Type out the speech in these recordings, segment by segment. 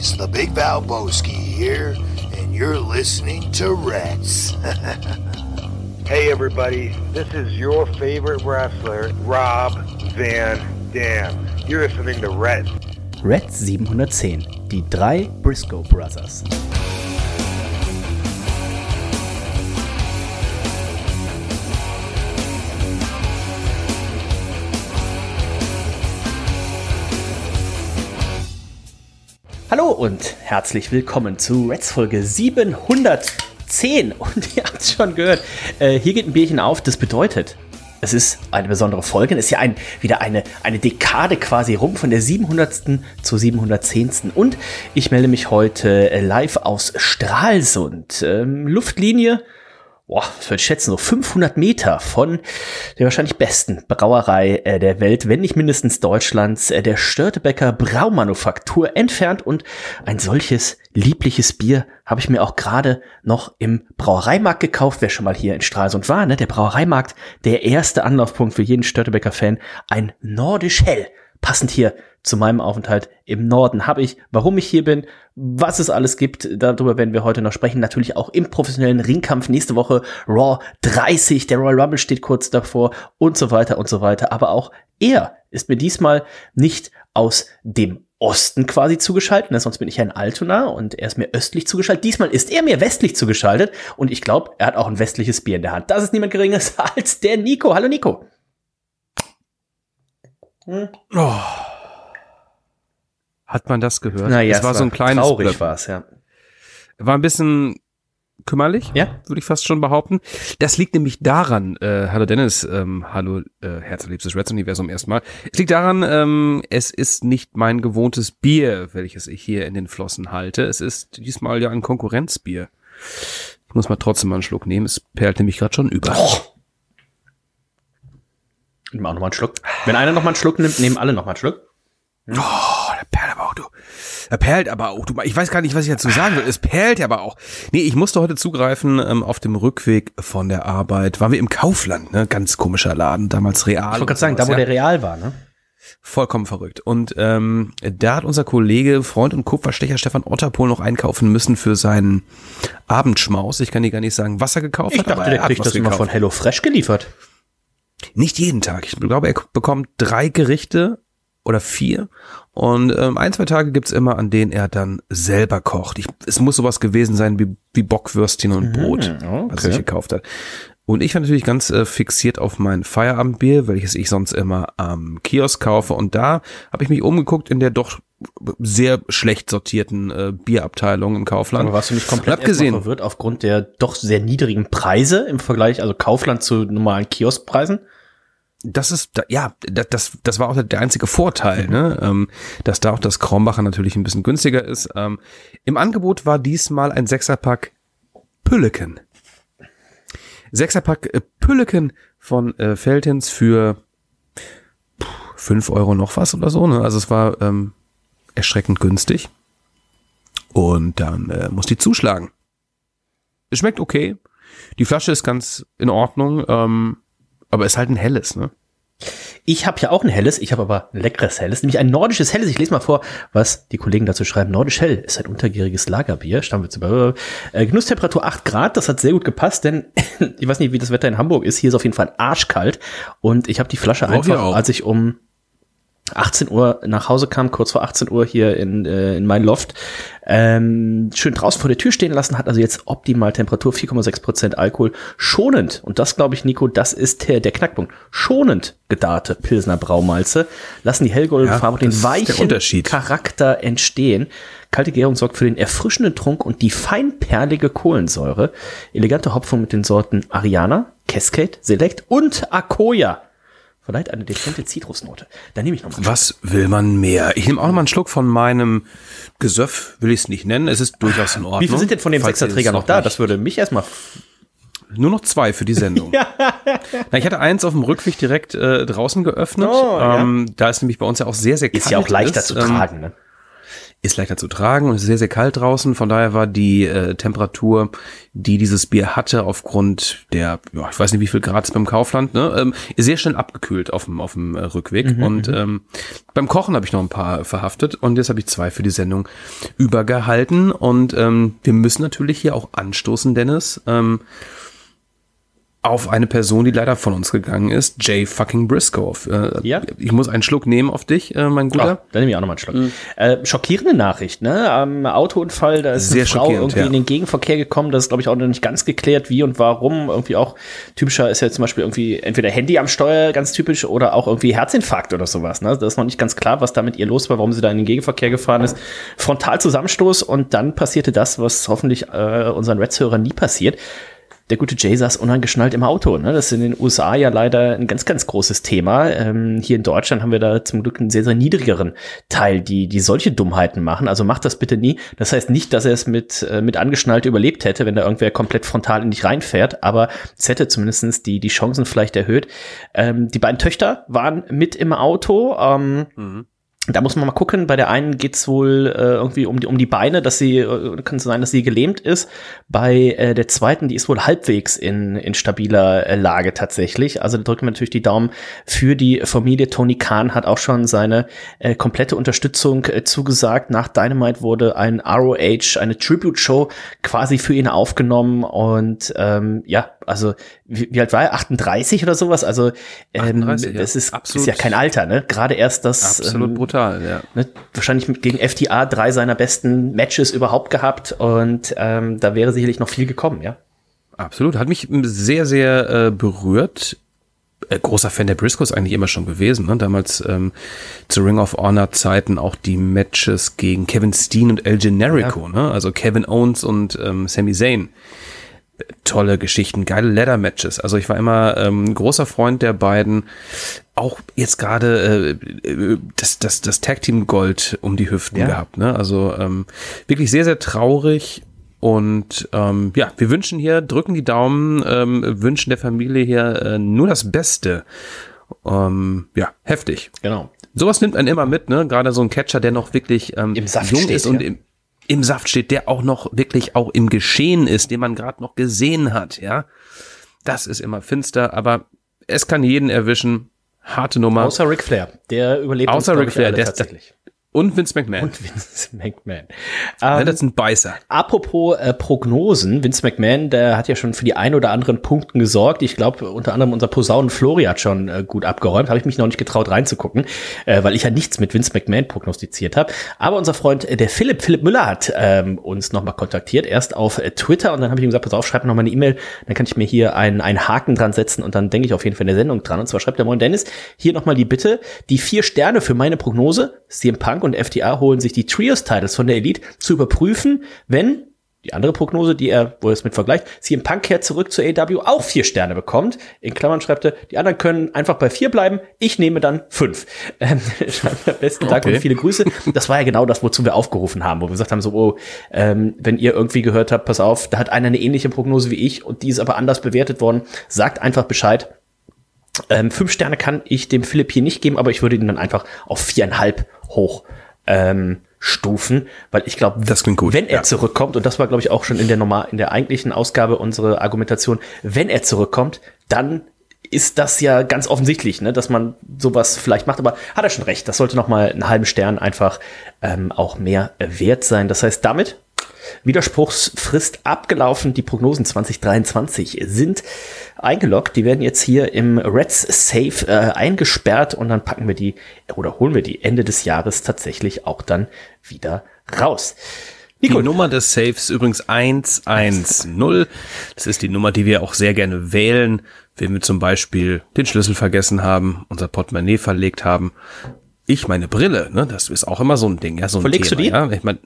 boys, the Big Val Valboski here, and you're listening to Reds. Hey everybody, this is your favorite wrestler, Rob Van Dam. You're listening to Red. Red 710, die drei Briscoe Brothers. Hallo und herzlich willkommen zu Reds Folge 710. Und ihr habt es schon gehört, äh, hier geht ein Bierchen auf. Das bedeutet, es ist eine besondere Folge. Es ist ja ein, wieder eine, eine Dekade quasi rum von der 700. zur 710. Und ich melde mich heute äh, live aus Stralsund. Ähm, Luftlinie boah, was würde ich schätzen, so 500 Meter von der wahrscheinlich besten Brauerei äh, der Welt, wenn nicht mindestens Deutschlands, äh, der Störtebecker Braumanufaktur entfernt. Und ein solches liebliches Bier habe ich mir auch gerade noch im Brauereimarkt gekauft. Wer schon mal hier in Stralsund war, ne? der Brauereimarkt, der erste Anlaufpunkt für jeden Störtebecker-Fan, ein Nordisch Hell. Passend hier zu meinem Aufenthalt im Norden habe ich, warum ich hier bin, was es alles gibt, darüber werden wir heute noch sprechen. Natürlich auch im professionellen Ringkampf nächste Woche Raw 30, der Royal Rumble steht kurz davor und so weiter und so weiter. Aber auch er ist mir diesmal nicht aus dem Osten quasi zugeschaltet, ne? sonst bin ich ja in Altona und er ist mir östlich zugeschaltet. Diesmal ist er mir westlich zugeschaltet und ich glaube, er hat auch ein westliches Bier in der Hand. Das ist niemand geringeres als der Nico. Hallo Nico. Hm? Oh. Hat man das gehört? Naja, es war, so ein kleines traurig war es, ja. War ein bisschen kümmerlich, ja? würde ich fast schon behaupten. Das liegt nämlich daran, äh, hallo Dennis, ähm, hallo äh, herzliebstes Reds-Universum erstmal. Es liegt daran, ähm, es ist nicht mein gewohntes Bier, welches ich hier in den Flossen halte. Es ist diesmal ja ein Konkurrenzbier. Ich muss mal trotzdem mal einen Schluck nehmen. Es perlt nämlich gerade schon über. Oh. Ich mach noch mal einen Schluck. Wenn einer noch mal einen Schluck nimmt, nehmen alle noch mal einen Schluck. Hm? Oh, der perlt aber auch, du. Er perlt aber auch, du. Ich weiß gar nicht, was ich dazu sagen will. Es perlt ja aber auch. Nee, ich musste heute zugreifen, ähm, auf dem Rückweg von der Arbeit. Waren wir im Kaufland, ne? Ganz komischer Laden, damals Real. Ich wollte gerade sagen, da wo ja. der Real war, ne? Vollkommen verrückt. Und ähm, da hat unser Kollege, Freund und Kupferstecher Stefan Otterpohl noch einkaufen müssen für seinen Abendschmaus. Ich kann dir gar nicht sagen, was er gekauft ich hat. Ich dachte, der kriegt das immer von Hello Fresh geliefert. Nicht jeden Tag. Ich glaube, er bekommt drei Gerichte oder vier. Und ähm, ein, zwei Tage gibt's immer, an denen er dann selber kocht. Ich, es muss sowas gewesen sein wie, wie Bockwürstchen und Brot, mhm, okay. was er sich gekauft hat. Und ich war natürlich ganz äh, fixiert auf mein Feierabendbier, welches ich sonst immer am Kiosk kaufe. Und da habe ich mich umgeguckt in der doch sehr schlecht sortierten äh, Bierabteilung im Kaufland. Aber warst du nicht komplett gesehen. verwirrt aufgrund der doch sehr niedrigen Preise im Vergleich, also Kaufland zu normalen Kioskpreisen? das ist, ja, das, das war auch der einzige Vorteil, ne? Ähm, dass da auch das Kronbacher natürlich ein bisschen günstiger ist. Ähm, Im Angebot war diesmal ein Sechserpack Pülleken. Sechserpack äh, Pülleken von äh, Feltins für fünf Euro noch was oder so, ne? Also es war ähm, erschreckend günstig. Und dann äh, muss die zuschlagen. Es schmeckt okay. Die Flasche ist ganz in Ordnung. Ähm, aber ist halt ein helles, ne? Ich habe ja auch ein helles, ich habe aber ein leckeres helles, nämlich ein nordisches helles. Ich lese mal vor, was die Kollegen dazu schreiben. Nordisch hell ist ein untergäriges Lagerbier, Stammwitz über äh, Genusstemperatur 8 Grad, das hat sehr gut gepasst, denn ich weiß nicht, wie das Wetter in Hamburg ist. Hier ist auf jeden Fall arschkalt und ich habe die Flasche oh, einfach, als ich um 18 Uhr nach Hause kam, kurz vor 18 Uhr hier in, äh, in mein Loft, ähm, schön draußen vor der Tür stehen lassen, hat also jetzt optimal Temperatur, 4,6 Prozent Alkohol, schonend, und das glaube ich, Nico, das ist der, der Knackpunkt, schonend gedarte Pilsner Braumalze, lassen die hellgoldene ja, Farbe den weichen Charakter entstehen. Kalte Gärung sorgt für den erfrischenden Trunk und die feinperlige Kohlensäure. Elegante Hopfung mit den Sorten Ariana, Cascade, Select und Akoya verleiht eine dezente Zitrusnote. Da nehme ich noch mal. Was will man mehr? Ich nehme auch noch mal einen Schluck von meinem Gesöff, will ich es nicht nennen. Es ist durchaus in Ordnung. Wie viele sind denn von dem Sechserträger noch da? Das würde mich erstmal nur noch zwei für die Sendung. ja. Na, ich hatte eins auf dem Rückweg direkt äh, draußen geöffnet. Oh, ähm, ja. Da ist nämlich bei uns ja auch sehr, sehr kalt. Ist ja auch leichter ist. zu tragen, ne? Ist leichter zu tragen und es ist sehr, sehr kalt draußen. Von daher war die äh, Temperatur, die dieses Bier hatte, aufgrund der, ja, ich weiß nicht, wie viel Grad es beim Kaufland, ne, ähm, sehr schnell abgekühlt auf dem, auf dem äh, Rückweg. Mhm, und ähm, beim Kochen habe ich noch ein paar verhaftet und jetzt habe ich zwei für die Sendung übergehalten. Und ähm, wir müssen natürlich hier auch anstoßen, Dennis. Ähm, auf eine Person, die leider von uns gegangen ist, Jay fucking Briscoe. Äh, Ja. Ich muss einen Schluck nehmen auf dich, äh, mein Guter. dann nehme ich auch nochmal einen Schluck. Äh, schockierende Nachricht, ne? Am Autounfall, da ist Sehr eine Frau irgendwie ja. in den Gegenverkehr gekommen. Das ist, glaube ich, auch noch nicht ganz geklärt, wie und warum. Irgendwie auch typischer ist ja zum Beispiel irgendwie entweder Handy am Steuer, ganz typisch, oder auch irgendwie Herzinfarkt oder sowas. Ne? Das ist noch nicht ganz klar, was da mit ihr los war, warum sie da in den Gegenverkehr gefahren ist. Frontalzusammenstoß und dann passierte das, was hoffentlich äh, unseren Reds-Hörern nie passiert. Der gute Jay saß unangeschnallt im Auto. Ne? Das ist in den USA ja leider ein ganz, ganz großes Thema. Ähm, hier in Deutschland haben wir da zum Glück einen sehr, sehr niedrigeren Teil, die, die solche Dummheiten machen. Also macht das bitte nie. Das heißt nicht, dass er es mit, äh, mit angeschnallt überlebt hätte, wenn da irgendwer komplett frontal in dich reinfährt, aber es hätte zumindest die, die Chancen vielleicht erhöht. Ähm, die beiden Töchter waren mit im Auto. Ähm, da muss man mal gucken. Bei der einen geht's wohl äh, irgendwie um die, um die Beine, dass sie, äh, kann sein, dass sie gelähmt ist. Bei äh, der zweiten, die ist wohl halbwegs in, in stabiler äh, Lage tatsächlich. Also da drücken wir natürlich die Daumen für die Familie. Tony Khan hat auch schon seine äh, komplette Unterstützung äh, zugesagt. Nach Dynamite wurde ein ROH, eine Tribute-Show quasi für ihn aufgenommen. Und ähm, ja, also wie, wie alt war er? 38 oder sowas? Also ähm, 38, ja. das ist, Absolut. ist ja kein Alter, ne? Gerade erst das Absolut ähm, brutal, ja. ne, wahrscheinlich mit, gegen FTA drei seiner besten Matches überhaupt gehabt und ähm, da wäre sicherlich noch viel gekommen, ja. Absolut. Hat mich sehr, sehr äh, berührt. Äh, großer Fan der Briscoes eigentlich immer schon gewesen. Ne? Damals ähm, zu Ring of Honor Zeiten auch die Matches gegen Kevin Steen und El Generico. Ne? Also Kevin Owens und ähm, Sami Zayn. Tolle Geschichten, geile Ladder-Matches. Also ich war immer ähm, großer Freund der beiden. Auch jetzt gerade äh, äh, das, das, das Tag-Team Gold um die Hüften Ja. gehabt. Ne? Also ähm, wirklich sehr, sehr traurig. Und ähm, ja, wir wünschen hier, drücken die Daumen, ähm, wünschen der Familie hier äh, nur das Beste. Ähm, ja, heftig. Genau. Sowas nimmt einen immer mit, ne? Gerade so ein Catcher, der noch wirklich ähm, jung steht, ist und ja. im, im Saft steht, der auch noch wirklich auch im Geschehen ist, den man gerade noch gesehen hat, ja. Das ist immer finster, aber es kann jeden erwischen. Harte Nummer. Außer Ric Flair, der überlebt Außer glaub Ric Flair, der ist- tatsächlich. Und Vince McMahon. Und Vince McMahon. ja, Ähm, das sind Beißer. Apropos äh, Prognosen, Vince McMahon, der hat ja schon für die ein oder anderen Punkten gesorgt. Ich glaube, unter anderem unser Posaunen Flori hat schon äh, gut abgeräumt. Habe ich mich noch nicht getraut reinzugucken, äh, weil ich ja nichts mit Vince McMahon prognostiziert habe. Aber unser Freund, äh, der Philipp, Philipp Müller hat ähm, uns nochmal kontaktiert. Erst auf äh, Twitter und dann habe ich ihm gesagt, pass auf, schreib mir nochmal eine E-Mail. Dann kann ich mir hier einen, einen Haken dran setzen und dann denke ich auf jeden Fall in der Sendung dran. Und zwar schreibt er, Moin Dennis, hier nochmal die Bitte, die vier Sterne für meine Prognose, CM Punk und FTA holen sich die Trios-Titles von der Elite zu überprüfen, wenn die andere Prognose, die er, wo er es mit vergleicht, CM Punk kehrt zurück zur AW auch vier Sterne bekommt. In Klammern schreibt er, die anderen können einfach bei vier bleiben, ich nehme dann fünf. Ähm, besten Dank Okay. und viele Grüße. Das war ja genau das, wozu wir aufgerufen haben, wo wir gesagt haben, so, oh, ähm, wenn ihr irgendwie gehört habt, pass auf, da hat einer eine ähnliche Prognose wie ich und die ist aber anders bewertet worden, sagt einfach Bescheid. Ähm, fünf Sterne kann ich dem Philipp hier nicht geben, aber ich würde ihn dann einfach auf viereinhalb hoch ähm, stufen, weil ich glaube, wenn er ja. zurückkommt, und das war, glaube ich, auch schon in der normal, in der eigentlichen Ausgabe unsere Argumentation, wenn er zurückkommt, dann ist das ja ganz offensichtlich, ne, dass man sowas vielleicht macht, aber hat er schon recht, das sollte noch mal einen halben Stern einfach ähm, auch mehr wert sein. Das heißt, damit Widerspruchsfrist abgelaufen. Die Prognosen 2023 sind eingeloggt. Die werden jetzt hier im Reds Safe äh, eingesperrt und dann packen wir die oder holen wir die Ende des Jahres tatsächlich auch dann wieder raus. Die Nico, Nummer des Saves übrigens 110. Das ist die Nummer, die wir auch sehr gerne wählen, wenn wir zum Beispiel den Schlüssel vergessen haben, unser Portemonnaie verlegt haben. Ich meine Brille, ne? Das ist auch immer so ein Ding, ja, so ein Verlegst du Thema, die? Ja? Ich meine,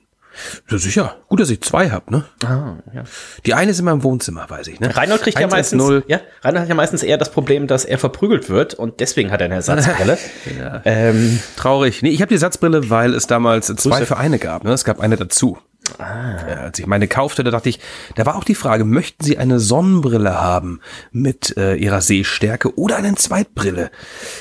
ja, sicher. Gut, dass ich zwei hab, ne? Ah, ja. Die eine ist in meinem Wohnzimmer, weiß ich, ne? Reinhold kriegt ja 110. meistens, ja, Reinhold hat ja meistens eher das Problem, dass er verprügelt wird und deswegen hat er eine Ersatzbrille. ähm, Traurig. Nee, ich habe die Ersatzbrille, weil es damals zwei Grüße. für eine gab. Ne? Es gab eine dazu. Ah. Ja, als ich meine kaufte, da dachte ich, da war auch die Frage, möchten Sie eine Sonnenbrille haben mit äh, Ihrer Sehstärke oder eine Zweitbrille?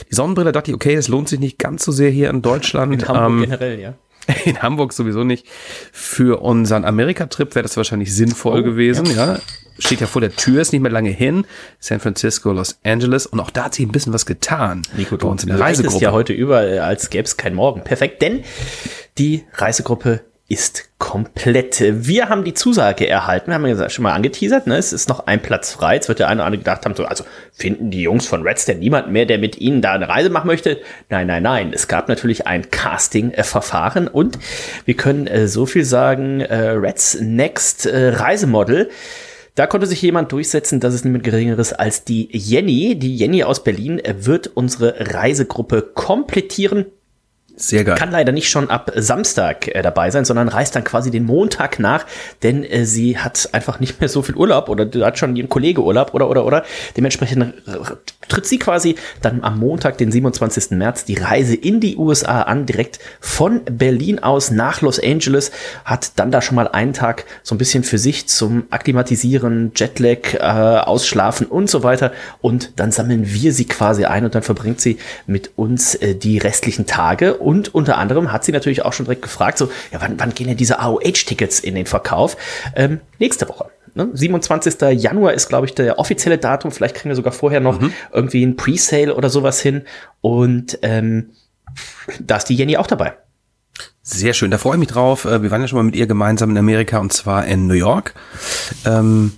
Die Sonnenbrille dachte ich, okay, es lohnt sich nicht ganz so sehr hier in Deutschland. in Hamburg Ähm, generell, ja. In Hamburg sowieso nicht. Für unseren Amerika-Trip wäre das wahrscheinlich sinnvoll Oh, gewesen, ja. Steht ja vor der Tür, ist nicht mehr lange hin. San Francisco, Los Angeles. Und auch da hat sich ein bisschen was getan. Nico, bei uns in der Reisegruppe. ja heute über, äh, als gäbe es kein Morgen. Perfekt, denn die Reisegruppe ist komplett. Wir haben die Zusage erhalten, wir haben ja schon mal angeteasert, ne? es ist noch ein Platz frei. Jetzt wird der eine oder andere gedacht haben, so, also finden die Jungs von Reds denn niemand mehr, der mit ihnen da eine Reise machen möchte? Nein, nein, nein. Es gab natürlich ein Casting-Verfahren und wir können äh, so viel sagen, äh, Reds Next äh, Reisemodel da konnte sich jemand durchsetzen, dass es niemand Geringeres als die Jenny. Die Jenny aus Berlin äh, wird unsere Reisegruppe komplettieren. Sehr geil. Kann leider nicht schon ab Samstag äh, dabei sein, sondern reist dann quasi den Montag nach, denn äh, sie hat einfach nicht mehr so viel Urlaub oder hat schon ihren Kollege Urlaub oder oder oder. Dementsprechend tritt sie quasi dann am Montag, den 27. März, die Reise in die USA an, direkt von Berlin aus nach Los Angeles, hat dann da schon mal einen Tag so ein bisschen für sich zum Akklimatisieren, Jetlag, äh, Ausschlafen und so weiter. Und dann sammeln wir sie quasi ein und dann verbringt sie mit uns äh, die restlichen Tage. Und unter anderem hat sie natürlich auch schon direkt gefragt, so, ja, wann, wann gehen denn diese AOH-Tickets in den Verkauf? Ähm, nächste Woche. Ne? 27. Januar ist, glaube ich, der offizielle Datum. Vielleicht kriegen wir sogar vorher noch irgendwie ein Presale oder sowas hin. Und ähm, da ist die Jenny auch dabei. Sehr schön, da freue ich mich drauf. Äh, Wir waren ja schon mal mit ihr gemeinsam in Amerika und zwar in New York. Ähm,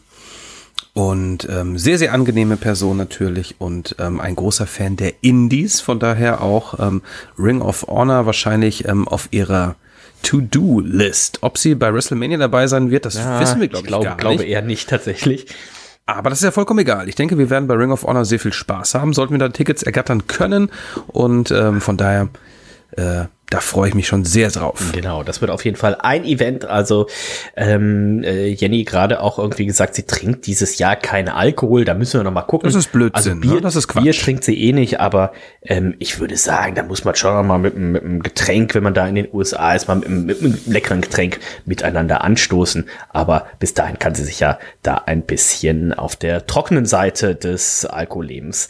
und ähm, sehr, sehr angenehme Person natürlich und ähm, ein großer Fan der Indies. Von daher auch ähm, Ring of Honor wahrscheinlich ähm, auf ihrer To-Do-List. Ob sie bei WrestleMania dabei sein wird, das wissen wir, glaube ich, glaube, gar glaube nicht. eher nicht tatsächlich. Aber das ist ja vollkommen egal. Ich denke, wir werden bei Ring of Honor sehr viel Spaß haben, sollten wir da Tickets ergattern können. Und ähm, von daher, äh, da freue ich mich schon sehr drauf. Genau, das wird auf jeden Fall ein Event. Also ähm, äh, Jenny gerade auch irgendwie gesagt, sie trinkt dieses Jahr keinen Alkohol. Da müssen wir noch mal gucken. Das ist Blödsinn, Also Bier, ne? Das ist Quatsch. Bier trinkt sie eh nicht, aber ähm, ich würde sagen, da muss man schon noch mal mit, einem- mit einem Getränk, wenn man da in den USA ist, mal mit, einem- mit einem leckeren Getränk miteinander anstoßen. Aber bis dahin kann sie sich ja da ein bisschen auf der trockenen Seite des Alkohollebens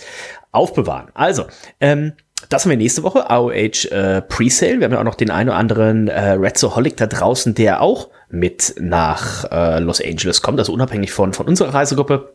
aufbewahren. Also, ähm, das haben wir nächste Woche, AOH äh, Presale. Wir haben ja auch noch den einen oder anderen äh, Redzoholic da draußen, der auch mit nach äh, Los Angeles kommt, also unabhängig von, von unserer Reisegruppe.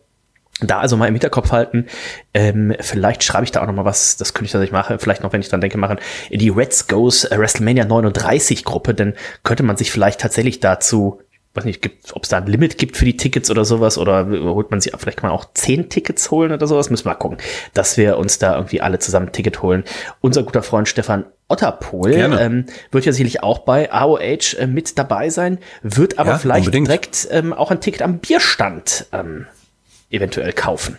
Da also mal im Hinterkopf halten. Ähm, vielleicht schreibe ich da auch noch mal was, das könnte ich tatsächlich machen, vielleicht noch, wenn ich dran denke, machen, in die Reds Goes äh, WrestleMania 39 Gruppe, dann könnte man sich vielleicht tatsächlich dazu, weiß nicht, ob es da ein Limit gibt für die Tickets oder sowas, oder holt man sich, vielleicht kann man auch zehn Tickets holen oder sowas, müssen wir mal gucken, dass wir uns da irgendwie alle zusammen ein Ticket holen. Unser guter Freund Stefan Otterpohl ähm, wird ja sicherlich auch bei AOH äh, mit dabei sein, wird aber Ja, vielleicht unbedingt. direkt ähm, auch ein Ticket am Bierstand ähm, eventuell kaufen.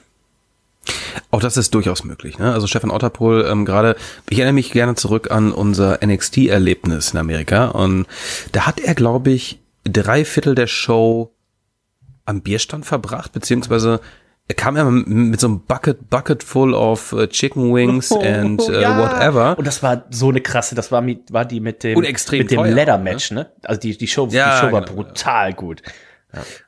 Auch das ist durchaus möglich. Ne? Also Stefan Otterpohl, ähm, gerade, ich erinnere mich gerne zurück an unser NXT-Erlebnis in Amerika. Und da hat er, glaube ich, drei Viertel der Show am Bierstand verbracht, beziehungsweise er kam ja mit so einem Bucket, Bucket full of äh, Chicken Wings and äh, Ja. whatever. Und das war so eine krasse, das war, mit, war die mit dem, mit dem teuer, Leather-Match, ne? Also die, die Show, Ja, die Show war genau. brutal gut.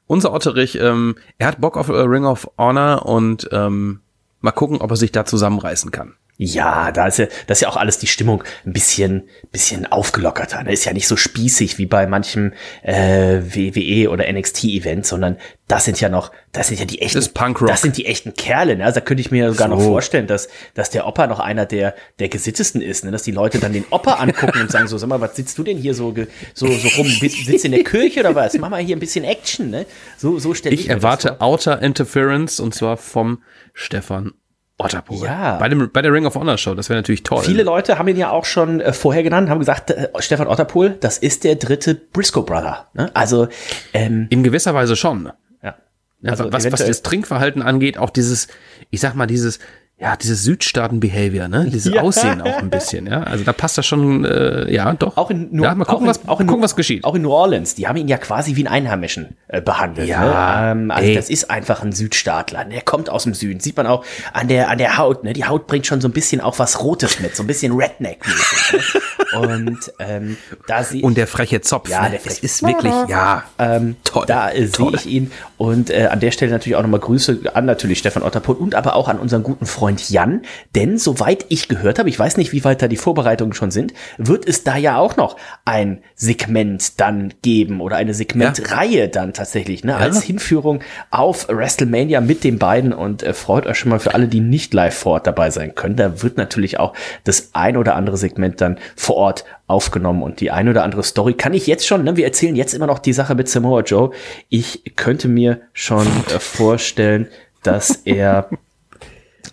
Unser Otterich, ähm, er hat Bock auf äh, Ring of Honor und ähm, mal gucken, ob er sich da zusammenreißen kann. Ja, da ist ja, das ist ja auch alles die Stimmung ein bisschen, bisschen aufgelockerter. Ne? Ist ja nicht so spießig wie bei manchem äh, WWE oder NXT-Event, sondern das sind ja noch, das sind ja die echten, Das das sind die echten Kerle. Ne? Also da könnte ich mir sogar noch So. vorstellen, dass, dass der Opa noch einer der, der gesittesten ist, ne? dass die Leute dann den Opa angucken und sagen so, sag mal, was sitzt du denn hier so, so, so rum? Sitzt in der Kirche oder was? Mach mal hier ein bisschen Action, ne? So, so stelle ich, Ich erwarte. Outer Interference und zwar vom Stefan Otterpohl. Ja. Bei, dem, bei der Ring of Honor Show, das wäre natürlich toll. Viele Leute haben ihn ja auch schon äh, vorher genannt, haben gesagt, äh, Stefan Otterpohl, das ist der dritte Briscoe Brother. Ne? Also, ähm, In gewisser Weise schon. ja. Ja, Also was, was das Trinkverhalten angeht, auch dieses, ich sag mal, dieses, ja, dieses Südstaaten-Behavior, ne? Dieses Ja. Aussehen auch ein bisschen, ja. Also da passt das schon, äh, ja, doch. Auch in, New- ja, mal gucken, in, was, auch in, gucken, was geschieht. Auch in New Orleans, die haben ihn ja quasi wie einen Einheimischen äh, behandelt. Ja, ne? ähm, also ey. das ist einfach ein Südstaatler. Der kommt aus dem Süden. Sieht man auch an der, an der Haut. Ne? Die Haut bringt schon so ein bisschen auch was Rotes mit, so ein bisschen Redneck-mäßig. ne? Und ähm, da sie Und der freche Zopf, Ja, ne? der freche- ist wirklich, ja, Ähm, Toll, Da äh, sehe ich ihn. Und äh, an der Stelle natürlich auch nochmal Grüße an natürlich Stefan Otterpohl und aber auch an unseren guten Freund Freund Jan, denn soweit ich gehört habe, ich weiß nicht, wie weit da die Vorbereitungen schon sind, wird es da ja auch noch ein Segment dann geben oder eine Segmentreihe dann tatsächlich, ne, als Hinführung auf WrestleMania mit den beiden. Und äh, freut euch schon mal für alle, die nicht live vor Ort dabei sein können. Da wird natürlich auch das ein oder andere Segment dann vor Ort aufgenommen. Und die ein oder andere Story kann ich jetzt schon, ne, wir erzählen jetzt immer noch die Sache mit Samoa Joe. Ich könnte mir schon äh, vorstellen, dass er